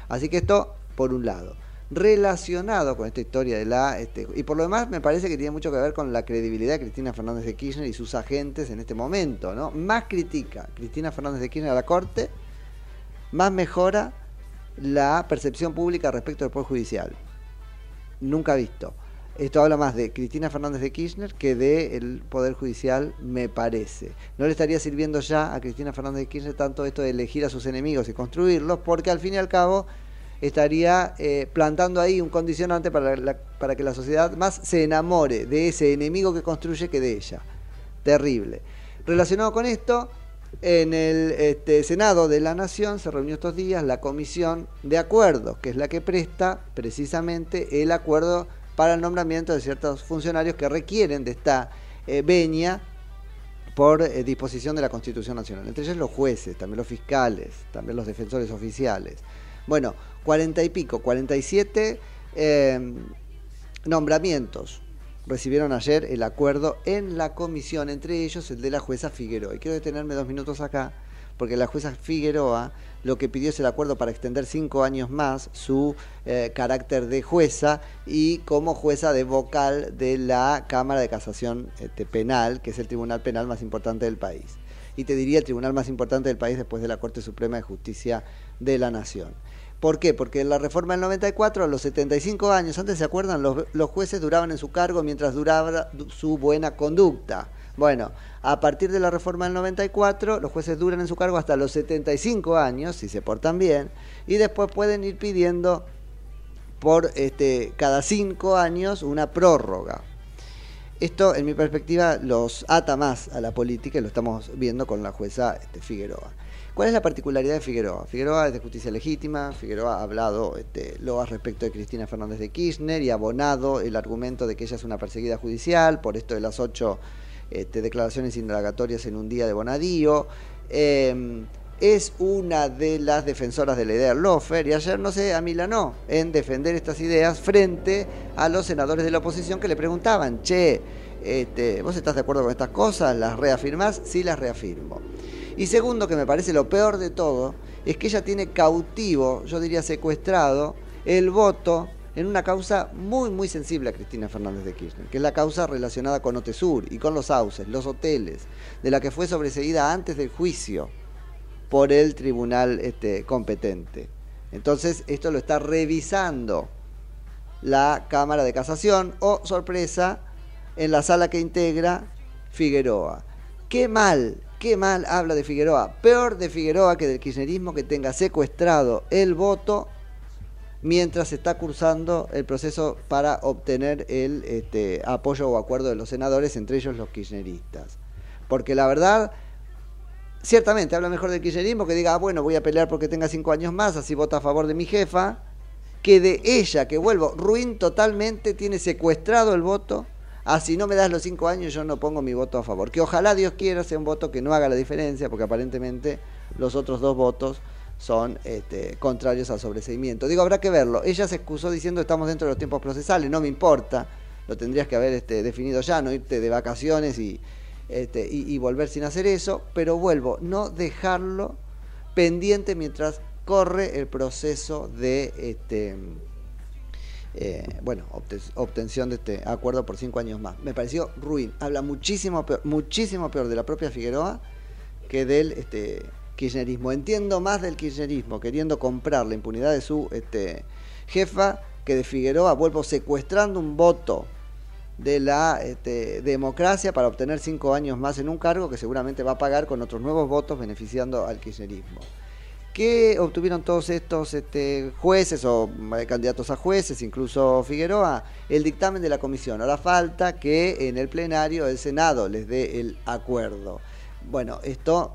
Así que esto, por un lado relacionado con esta historia de la... Este, y por lo demás me parece que tiene mucho que ver con la credibilidad de Cristina Fernández de Kirchner y sus agentes en este momento, ¿no? Más critica Cristina Fernández de Kirchner a la Corte, más mejora la percepción pública respecto del Poder Judicial. Nunca visto. Esto habla más de Cristina Fernández de Kirchner que del Poder Judicial, me parece. No le estaría sirviendo ya a Cristina Fernández de Kirchner tanto esto de elegir a sus enemigos y construirlos, porque al fin y al cabo estaría eh, plantando ahí un condicionante para, para que la sociedad más se enamore de ese enemigo que construye que de ella. Terrible. Relacionado con esto, en el este, Senado de la Nación se reunió estos días la Comisión de Acuerdos, que es la que presta precisamente el acuerdo para el nombramiento de ciertos funcionarios que requieren de esta eh, venia por eh, disposición de la Constitución Nacional. Entre ellos los jueces, también los fiscales, también los defensores oficiales. Bueno, cuarenta y pico, 47 eh, nombramientos recibieron ayer el acuerdo en la comisión, entre ellos el de la jueza Figueroa. Y quiero detenerme dos minutos acá, porque la jueza Figueroa lo que pidió es el acuerdo para extender cinco años más su eh, carácter de jueza y como jueza de vocal de la Cámara de Casación este, Penal, que es el tribunal penal más importante del país. Y te diría el tribunal más importante del país después de la Corte Suprema de Justicia de la Nación. ¿Por qué? Porque en la reforma del 94, a los 75 años, antes se acuerdan, los, jueces duraban en su cargo mientras duraba du- su buena conducta. Bueno, a partir de la reforma del 94, los jueces duran en su cargo hasta los 75 años, si se portan bien, y después pueden ir pidiendo por este, cada cinco años una prórroga. Esto, en mi perspectiva, los ata más a la política y lo estamos viendo con la jueza este, Figueroa. ¿Cuál es la particularidad de Figueroa? Figueroa es de justicia legítima, Figueroa ha hablado este, loas respecto de Cristina Fernández de Kirchner y ha abonado el argumento de que ella es una perseguida judicial por esto de las ocho este, declaraciones indagatorias en un día de Bonadío. Eh, es una de las defensoras de la idea Lofer y ayer no se amilanó en defender estas ideas frente a los senadores de la oposición que le preguntaban, che, este, ¿vos estás de acuerdo con estas cosas? ¿Las reafirmás? Sí, las reafirmo. Y segundo, que me parece lo peor de todo, es que ella tiene cautivo, yo diría secuestrado, el voto en una causa muy, muy sensible a Cristina Fernández de Kirchner, que es la causa relacionada con Otesur y con los sauces, los hoteles, de la que fue sobreseída antes del juicio por el tribunal este, competente. Entonces, esto lo está revisando la Cámara de Casación o, sorpresa, en la sala que integra Figueroa. Qué mal, qué mal habla de Figueroa. Peor de Figueroa que del kirchnerismo que tenga secuestrado el voto mientras se está cursando el proceso para obtener el este, apoyo o acuerdo de los senadores, entre ellos los kirchneristas. Porque la verdad, ciertamente habla mejor del kirchnerismo que diga, ah, bueno, voy a pelear porque tenga cinco años más, así vota a favor de mi jefa, que de ella, que vuelvo, ruin totalmente, tiene secuestrado el voto, ah, si no me das los cinco años yo no pongo mi voto a favor. Que ojalá Dios quiera sea un voto que no haga la diferencia, porque aparentemente los otros dos votos son este, contrarios al sobreseimiento. Digo, habrá que verlo. Ella se excusó diciendo estamos dentro de los tiempos procesales, no me importa, lo tendrías que haber este, definido ya, no irte de vacaciones y, este, y, y volver sin hacer eso, pero vuelvo, no dejarlo pendiente mientras corre el proceso de este, eh, bueno, obte- obtención de este acuerdo por cinco años más. Me pareció ruin. Habla muchísimo peor, muchísimo peor de la propia Figueroa que del este, kirchnerismo. Entiendo más del kirchnerismo queriendo comprar la impunidad de su este, jefa que de Figueroa. Vuelvo secuestrando un voto de la este, democracia para obtener cinco años más en un cargo que seguramente va a pagar con otros nuevos votos beneficiando al kirchnerismo. ¿Qué obtuvieron todos estos este, jueces o eh, candidatos a jueces, incluso Figueroa? El dictamen de la comisión. Ahora falta que en el plenario el Senado les dé el acuerdo. Bueno, esto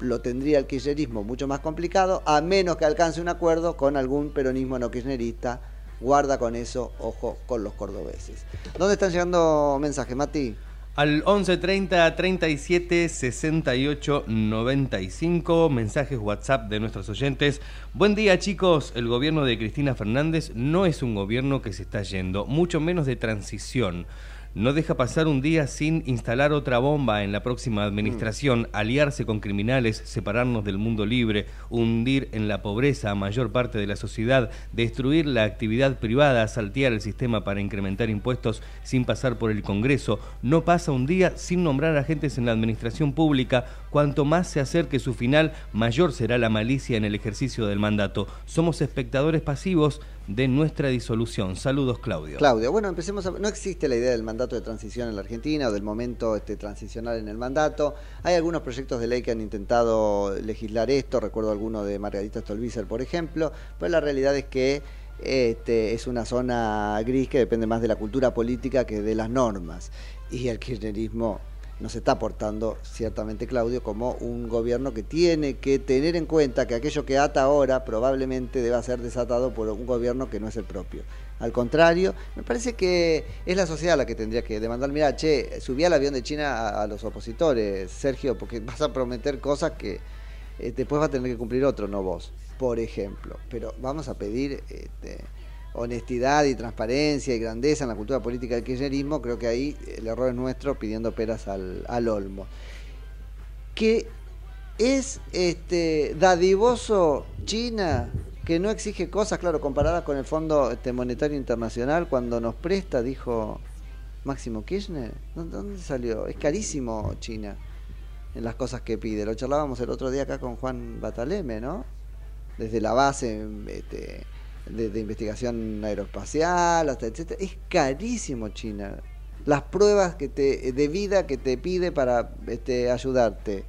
lo tendría el kirchnerismo mucho más complicado, a menos que alcance un acuerdo con algún peronismo no kirchnerista. Guarda con eso, ojo con los cordobeses. ¿Dónde están llegando mensajes, Mati? Al 11 30 37 68 95, mensajes WhatsApp de nuestros oyentes. Buen día, chicos. El gobierno de Cristina Fernández no es un gobierno que se está yendo, mucho menos de transición. No deja pasar un día sin instalar otra bomba en la próxima administración, aliarse con criminales, separarnos del mundo libre, hundir en la pobreza a mayor parte de la sociedad, destruir la actividad privada, saltear el sistema para incrementar impuestos sin pasar por el Congreso. No pasa un día sin nombrar agentes en la administración pública. Cuanto más se acerque su final, mayor será la malicia en el ejercicio del mandato. Somos espectadores pasivos de nuestra disolución. Saludos, Claudio. Claudio, bueno, empecemos a... No existe la idea del mandato de transición en la Argentina o del momento este, transicional en el mandato. Hay algunos proyectos de ley que han intentado legislar esto, recuerdo alguno de Margarita Stolbizer, por ejemplo, pero la realidad es que este, es una zona gris que depende más de la cultura política que de las normas. Y el kirchnerismo nos está aportando, ciertamente Claudio, como un gobierno que tiene que tener en cuenta que aquello que ata ahora probablemente deba ser desatado por un gobierno que no es el propio. Al contrario, me parece que es la sociedad la que tendría que demandar, mira, che, subí al avión de China a, los opositores, Sergio, porque vas a prometer cosas que eh, después va a tener que cumplir otro, no vos, por ejemplo. Pero vamos a pedir este, honestidad y transparencia y grandeza en la cultura política del kirchnerismo, creo que ahí el error es nuestro pidiendo peras al, al olmo. Que es este dadivoso China que no exige cosas, claro, comparadas con el Fondo este, Monetario Internacional cuando nos presta, dijo Máximo Kirchner. ¿Dó- ¿Dónde salió? Es carísimo China en las cosas que pide. Lo charlábamos el otro día acá con Juan Bataleme, ¿no? Desde la base este, de, investigación aeroespacial hasta etcétera. Es carísimo China. Las pruebas que te, de vida que te pide para este, ayudarte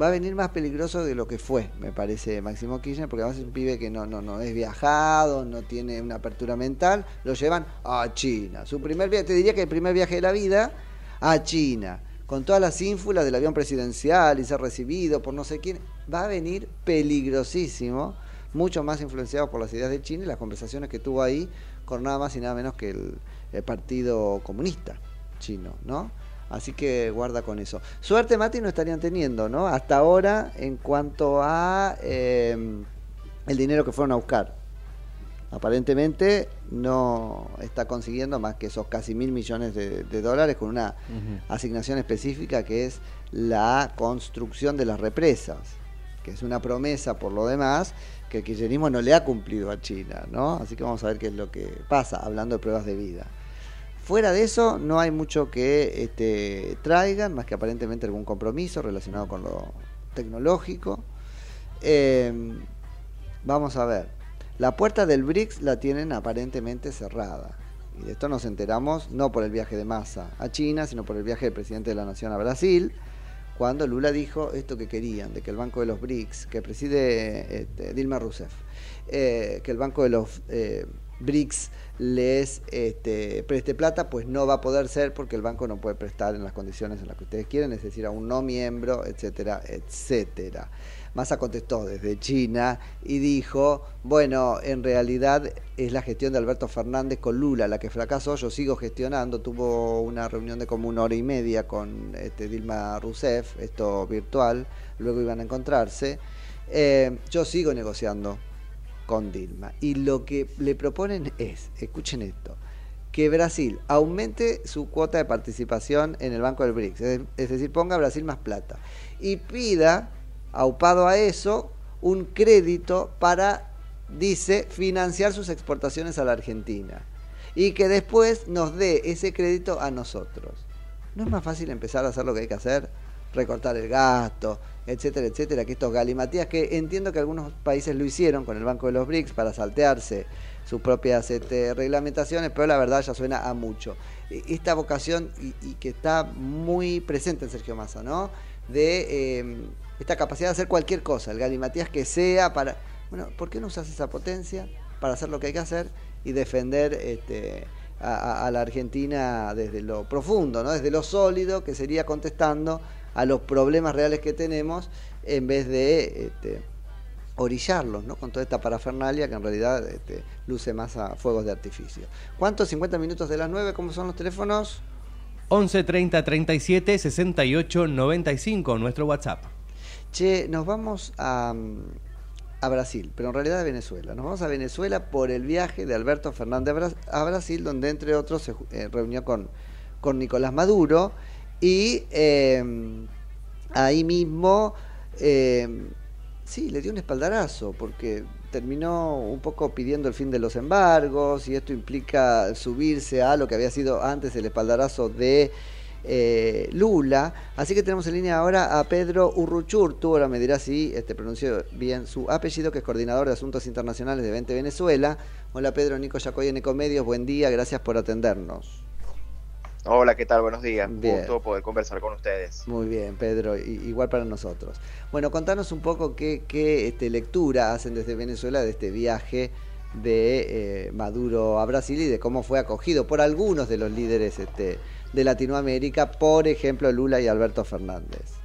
va a venir más peligroso de lo que fue, me parece, Máximo Kirchner, porque además es un pibe que no, no, no es viajado, no tiene una apertura mental, lo llevan a China. Su primer viaje, te diría que el primer viaje de la vida, a China, con todas las ínfulas del avión presidencial y ser recibido por no sé quién, va a venir peligrosísimo, mucho más influenciado por las ideas de China y las conversaciones que tuvo ahí con nada más y nada menos que el, el Partido Comunista chino, ¿no? Así que guarda con eso. Suerte, Mati, no estarían teniendo, ¿no? Hasta ahora, en cuanto a eh, el dinero que fueron a buscar. Aparentemente no está consiguiendo más que esos casi mil millones de, de dólares con una asignación específica que es la construcción de las represas, que es una promesa por lo demás que el kirchnerismo no le ha cumplido a China, ¿no? Así que vamos a ver qué es lo que pasa, hablando de pruebas de vida. Fuera de eso, no hay mucho que este, traigan, más que aparentemente algún compromiso relacionado con lo tecnológico. Eh, vamos a ver. La puerta del BRICS la tienen aparentemente cerrada. Y de esto nos enteramos no por el viaje de Massa a China, sino por el viaje del presidente de la Nación a Brasil, cuando Lula dijo esto que querían, de que el Banco de los BRICS, que preside este, Dilma Rousseff, eh, que el Banco de los eh, BRICS les este, preste plata, pues no va a poder ser porque el banco no puede prestar en las condiciones en las que ustedes quieren, es decir, a un no miembro, etcétera, etcétera. Massa contestó desde China y dijo, bueno, en realidad es la gestión de Alberto Fernández con Lula la que fracasó, yo sigo gestionando, tuvo una reunión de como una hora y media con este, Dilma Rousseff, esto virtual, luego iban a encontrarse, eh, yo sigo negociando con Dilma. Y lo que le proponen es, escuchen esto, que Brasil aumente su cuota de participación en el Banco del BRICS, es, decir, ponga a Brasil más plata y pida, aupado a eso, un crédito para, dice, financiar sus exportaciones a la Argentina y que después nos dé ese crédito a nosotros. ¿No es más fácil empezar a hacer lo que hay que hacer? Recortar el gasto, etcétera, etcétera, que estos galimatías, que entiendo que algunos países lo hicieron con el Banco de los BRICS para saltearse sus propias este, reglamentaciones, pero la verdad ya suena a mucho. E, esta vocación y, que está muy presente en Sergio Massa, ¿no? De eh, esta capacidad de hacer cualquier cosa, el galimatías que sea para... Bueno, ¿por qué no usas esa potencia para hacer lo que hay que hacer y defender este, a, la Argentina desde lo profundo, ¿no? desde lo sólido, que sería contestando a los problemas reales que tenemos en vez de este, orillarlos, ¿no? Con toda esta parafernalia que en realidad este, luce más a fuegos de artificio. ¿Cuántos? 50 minutos de las 9, ¿cómo son los teléfonos? 11 30 37 68 95, nuestro WhatsApp. Che, nos vamos a, a Brasil, pero en realidad a Venezuela. Nos vamos a Venezuela por el viaje de Alberto Fernández a Brasil, donde entre otros se eh, reunió con, con Nicolás Maduro y eh, ahí mismo, eh, sí, le dio un espaldarazo, porque terminó un poco pidiendo el fin de los embargos y esto implica subirse a lo que había sido antes el espaldarazo de eh, Lula. Así que tenemos en línea ahora a Pedro Urruchurtu, ahora me dirá si este, pronunció bien su apellido, que es coordinador de Asuntos Internacionales de 20 Venezuela. Hola Pedro, Nico Yacoy en Ecomedios, buen día, gracias por atendernos. Hola, ¿qué tal? Buenos días. Un gusto poder conversar con ustedes. Muy bien, Pedro, igual para nosotros. Bueno, contanos un poco qué, qué este, lectura hacen desde Venezuela de este viaje de eh, Maduro a Brasil y de cómo fue acogido por algunos de los líderes este, de Latinoamérica, por ejemplo Lula y Alberto Fernández.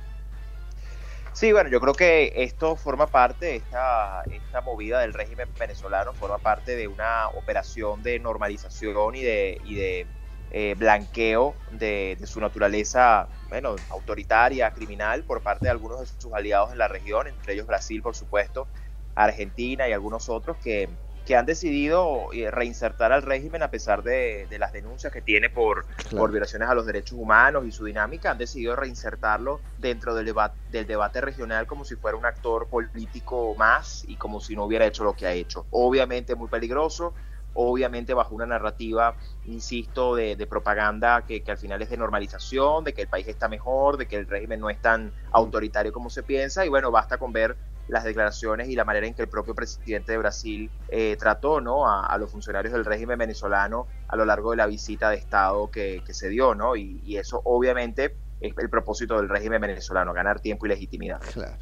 Sí, bueno, yo creo que esto forma parte, esta, esta movida del régimen venezolano forma parte de una operación de normalización y de, y de eh, blanqueo de, de su naturaleza, bueno, autoritaria, criminal, por parte de algunos de sus aliados en la región, entre ellos Brasil, por supuesto, Argentina y algunos otros que, que han decidido eh, reinsertar al régimen a pesar de, de las denuncias que tiene por, Claro. por violaciones a los derechos humanos y su dinámica, han decidido reinsertarlo dentro del, deba- del debate regional como si fuera un actor político más y como si no hubiera hecho lo que ha hecho. Obviamente muy peligroso, obviamente bajo una narrativa, insisto, de, de propaganda que, que al final es de normalización, de que el país está mejor, de que el régimen no es tan autoritario como se piensa y bueno, basta con ver las declaraciones y la manera en que el propio presidente de Brasil eh, trató ¿no? a, los funcionarios del régimen venezolano a lo largo de la visita de Estado que, que se dio, ¿no? Y, y eso obviamente es el propósito del régimen venezolano, ganar tiempo y legitimidad. Claro.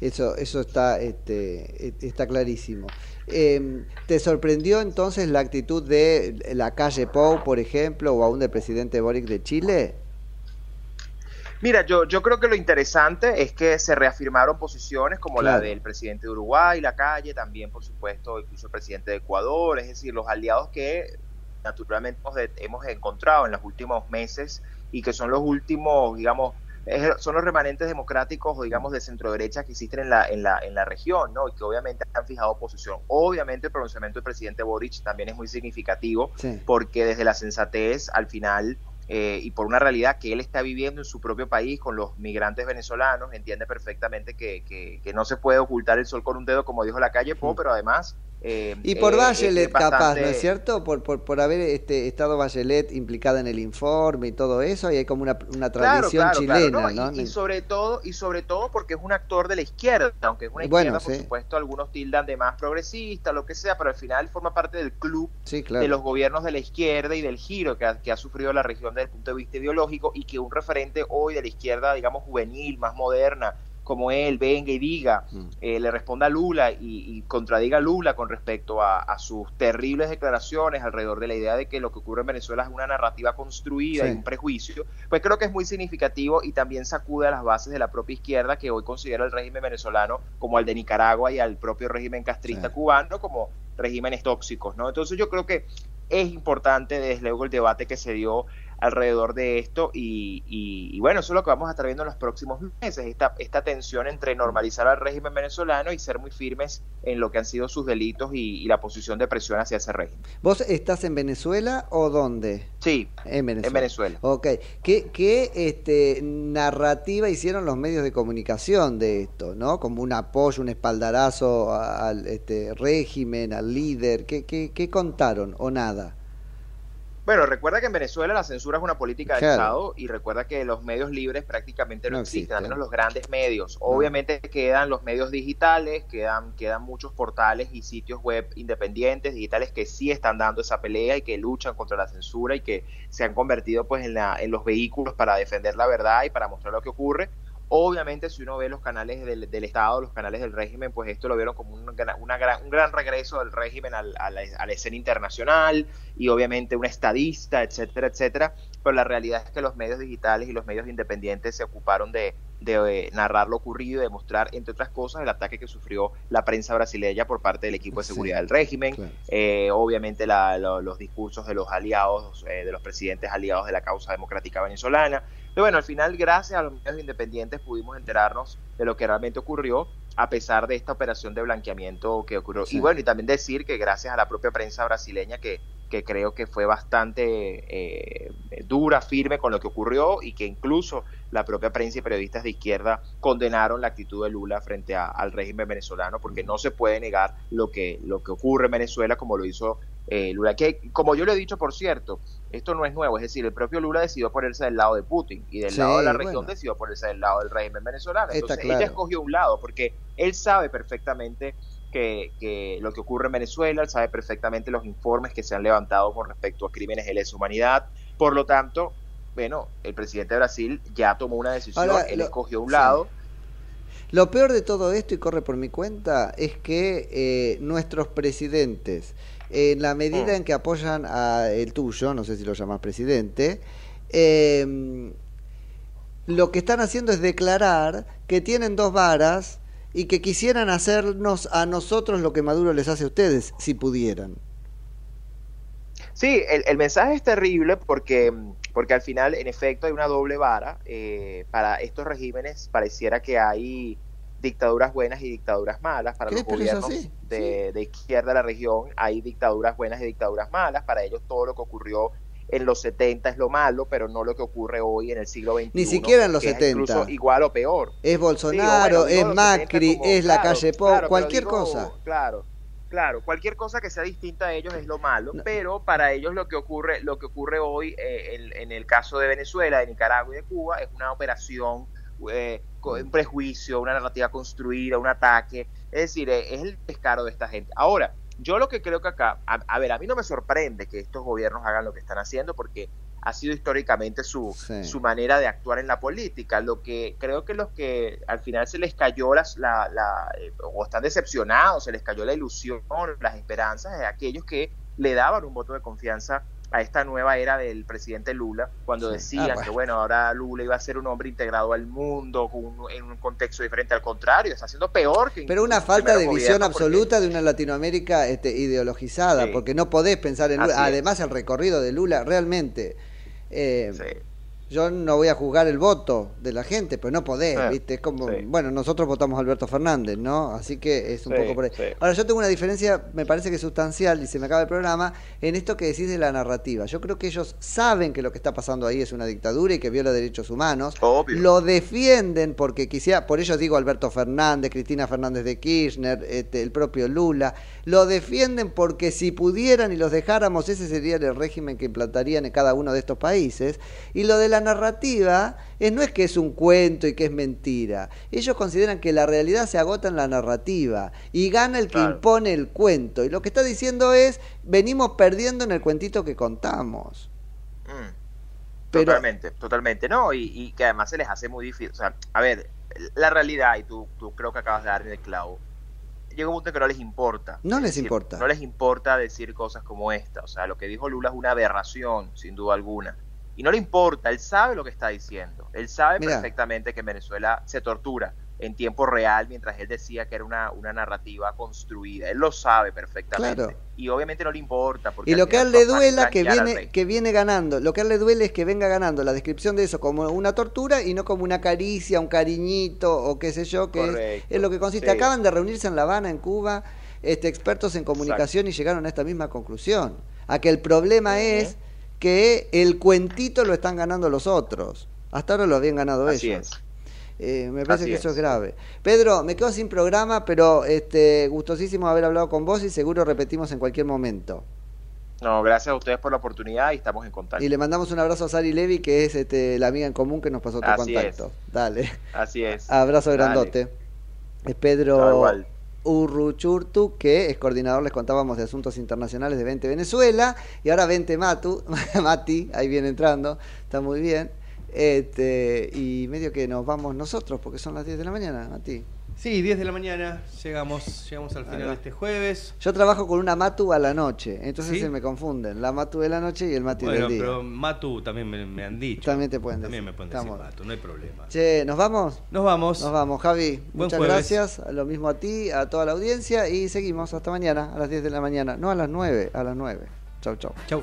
Eso, eso está, este, e- está clarísimo. Eh, ¿Te sorprendió entonces la actitud de la calle Pou, por ejemplo, o aún del presidente Boric de Chile? Mira, yo, yo creo que lo interesante es que se reafirmaron posiciones como la del presidente de Uruguay, la calle, también por supuesto incluso el presidente de Ecuador, es decir, los aliados que naturalmente hemos, encontrado en los últimos meses y que son los últimos, digamos, son los remanentes democráticos o digamos de centro derecha que existen en la, en la, en la región, ¿no? Y que obviamente han fijado posición. Obviamente el pronunciamiento del presidente Boric también es muy significativo Sí. porque desde la sensatez al final eh, y por una realidad que él está viviendo en su propio país con los migrantes venezolanos, entiende perfectamente que, que, que no se puede ocultar el sol con un dedo, como dijo la calle Po, pero además... eh, Y por eh, Bachelet, capaz, ¿no es cierto? Por, por, por haber este, estado Bachelet implicada en el informe y todo eso, y hay como una, una tradición claro, claro, chilena, ¿no? ¿no? Y, y sobre todo, y sobre todo porque es un actor de la izquierda, aunque es una Bueno, izquierda, por sí. supuesto, algunos tildan de más progresista, lo que sea, pero al final forma parte del club Sí, de los gobiernos de la izquierda y del giro que ha, que ha sufrido la región desde el punto de vista ideológico y que un referente hoy de la izquierda, digamos, juvenil, más moderna, como él venga y diga, eh, le responda a Lula y, y contradiga a Lula con respecto a, a sus terribles declaraciones alrededor de la idea de que lo que ocurre en Venezuela es una narrativa construida Sí. y un prejuicio, pues creo que es muy significativo y también sacude a las bases de la propia izquierda que hoy considera el régimen venezolano como al de Nicaragua y al propio régimen castrista cubano como regímenes tóxicos, ¿no? Entonces yo creo que es importante desde luego el debate que se dio alrededor de esto y, y- y bueno, eso es lo que vamos a estar viendo en los próximos meses, esta, esta tensión entre normalizar al régimen venezolano y ser muy firmes en lo que han sido sus delitos y, y la posición de presión hacia ese régimen. ¿Vos estás en Venezuela o dónde? Sí, En Venezuela. en Venezuela. Ok. ¿Qué, qué este, narrativa hicieron los medios de comunicación de esto? ¿no? Como un apoyo, un espaldarazo al este, régimen, al líder. ¿Qué, qué, qué contaron o nada? Bueno, recuerda que en Venezuela la censura es una política de Claro. Estado y recuerda que los medios libres prácticamente no, No existen, al menos los grandes medios. Obviamente quedan los medios digitales, quedan, quedan muchos portales y sitios web independientes, digitales que sí están dando esa pelea y que luchan contra la censura y que se han convertido pues en, la, en los vehículos para defender la verdad y para mostrar lo que ocurre. Obviamente, si uno ve los canales del, del Estado, los canales del régimen, pues esto lo vieron como un, gran- una gran- un gran regreso del régimen al- a, la, a la escena internacional y obviamente un estadista, etcétera, etcétera. Pero la realidad es que los medios digitales y los medios independientes se ocuparon de, de, eh, narrar lo ocurrido y de mostrar, entre otras cosas, el ataque que sufrió la prensa brasileña por parte del equipo de Sí, seguridad del régimen, eh, obviamente la- lo- los discursos de los aliados, eh, de los presidentes aliados de la causa democrática venezolana. Pero bueno, al final, gracias a los medios independientes pudimos enterarnos de lo que realmente ocurrió, a pesar de esta operación de blanqueamiento que ocurrió. Sí. Y bueno, y también decir que gracias a la propia prensa brasileña que, que creo que fue bastante eh, dura, firme con lo que ocurrió y que incluso la propia prensa y periodistas de izquierda condenaron la actitud de Lula frente a- al régimen venezolano porque no se puede negar lo que, lo que ocurre en Venezuela como lo hizo eh, Lula. Que como yo lo he dicho, por cierto, esto no es nuevo, es decir, el propio Lula decidió ponerse del lado de Putin y del Sí, lado de la bueno. región decidió ponerse del lado del régimen venezolano. Entonces claro. ella escogió un lado porque él sabe perfectamente que, que lo que ocurre en Venezuela, él sabe perfectamente los informes que se han levantado con respecto a crímenes de lesa humanidad. Por lo tanto, bueno, el presidente de Brasil ya tomó una decisión, Ahora, él lo- escogió un sí. lado. Lo peor de todo esto, y corre por mi cuenta, es que eh, nuestros presidentes, en la medida Mm. en que apoyan a el tuyo, no sé si lo llamas presidente, eh, lo que están haciendo es declarar que tienen dos varas y que quisieran hacernos a nosotros lo que Maduro les hace a ustedes, si pudieran. Sí, el, el mensaje es terrible porque, porque al final, en efecto, hay una doble vara. eh, para estos regímenes pareciera que hay dictaduras buenas y dictaduras malas. Para los gobiernos de, de izquierda de la región hay dictaduras buenas y dictaduras malas. Para ellos todo lo que ocurrió en los 70 es lo malo, pero no lo que ocurre hoy en el siglo XXI. Ni siquiera en los que es 70. incluso igual o peor. Es Bolsonaro, bueno, es Macri, 70 como- es la claro, calle Po, claro, pero cualquier digo, cosa. Claro, claro, cualquier cosa que sea distinta a ellos es lo malo, pero para ellos lo que ocurre, lo que ocurre hoy eh, en, en el caso de Venezuela, de Nicaragua y de Cuba es una operación, eh, un prejuicio, una narrativa construida, un ataque, es decir, es el descaro de esta gente. Ahora, yo lo que creo que acá, a, a ver, a mí no me sorprende que estos gobiernos hagan lo que están haciendo porque ha sido históricamente su, Sí. su manera de actuar en la política. Lo que creo que los que al final se les cayó las, la, la, eh, o están decepcionados, se les cayó la ilusión, las esperanzas de aquellos que le daban un voto de confianza a esta nueva era del presidente Lula, cuando Sí. decían Ah, bueno. que bueno, ahora Lula iba a ser un hombre integrado al mundo con un- en un contexto diferente, al contrario, está haciendo peor que Pero una falta de visión porque- absoluta de una Latinoamérica este, ideologizada, Sí. porque no podés pensar en Lula. Así es. Además, el recorrido de Lula, realmente. eh, Yo no voy a juzgar el voto de la gente, pero no podés, Sí, ¿viste? Es como, sí. bueno, nosotros votamos a Alberto Fernández, ¿no? Así que es un Sí, poco por ahí. sí. Ahora, yo tengo una diferencia, me parece que sustancial, y se me acaba el programa, en esto que decís de la narrativa. Yo creo que ellos saben que lo que está pasando ahí es una dictadura y que viola derechos humanos. Obvio. Lo defienden porque quisiera, por ello digo Alberto Fernández, Cristina Fernández de Kirchner, este, el propio Lula, lo defienden porque si pudieran y los dejáramos, ese sería el régimen que implantarían en cada uno de estos países. Y lo de la narrativa es, no es que es un cuento y que es mentira. Ellos consideran que la realidad se agota en la narrativa y gana el que Claro. impone el cuento. Y lo que está diciendo es, venimos perdiendo en el cuentito que contamos. Mm. Pero- Totalmente, totalmente, ¿no? Y, y que además se les hace muy difícil. O sea, a ver, la realidad, y tú, tú creo que acabas de dar en el clavo, llega un punto que no les importa. No Es les decir, importa. No les importa decir cosas como esta. O sea, lo que dijo Lula es una aberración, sin duda alguna. Y no le importa, él sabe lo que está diciendo. Él sabe Mira. perfectamente que en Venezuela se tortura en tiempo real mientras él decía que era una, una narrativa construida. Él lo sabe perfectamente. Claro. Y obviamente no le importa. Porque Y lo que a él le duela que viene, que viene ganando, lo que a él le duele es que venga ganando la descripción de eso como una tortura y no como una caricia, un cariñito o qué sé yo, que es, lo que consiste. sí. Acaban de reunirse en La Habana, en Cuba, este, expertos en comunicación y llegaron a esta misma conclusión, a que el problema es que el cuentito lo están ganando los otros. Hasta ahora lo habían ganado Así ellos. es. Eh, me parece Así que eso es es. grave. Pedro, me quedo sin programa, pero este, gustosísimo haber hablado con vos y seguro repetimos en cualquier momento. No, gracias a ustedes por la oportunidad y estamos en contacto. Y le mandamos un abrazo a Sari Levi, que es este, la amiga en común que nos pasó tu Así contacto. Dale. Así es. Abrazo Dale. grandote. Es Pedro igual. Urruchurtu, que es coordinador, les contábamos, de Asuntos Internacionales de 20 Venezuela. Y ahora 20 Matu, Mati, ahí viene entrando, está muy bien. Este, y medio que nos vamos nosotros, porque son las 10 de la mañana, Mati. Sí, 10 de la mañana, llegamos, llegamos al final de este jueves. Yo trabajo con una Matu a la noche, entonces ¿Sí? se me confunden. La Matu de la noche y el Mati Bueno, del día. pero Matu también me, me han dicho. También te pueden También decir. me pueden Estamos. decir Matu, no hay problema. Che, ¿nos vamos? Nos vamos. Nos vamos, Javi. Buen Muchas jueves. gracias. Lo mismo a ti, a toda la audiencia. Y seguimos hasta mañana, a las 10 de la mañana. No a las 9, a las 9. Chau, chau. Chau.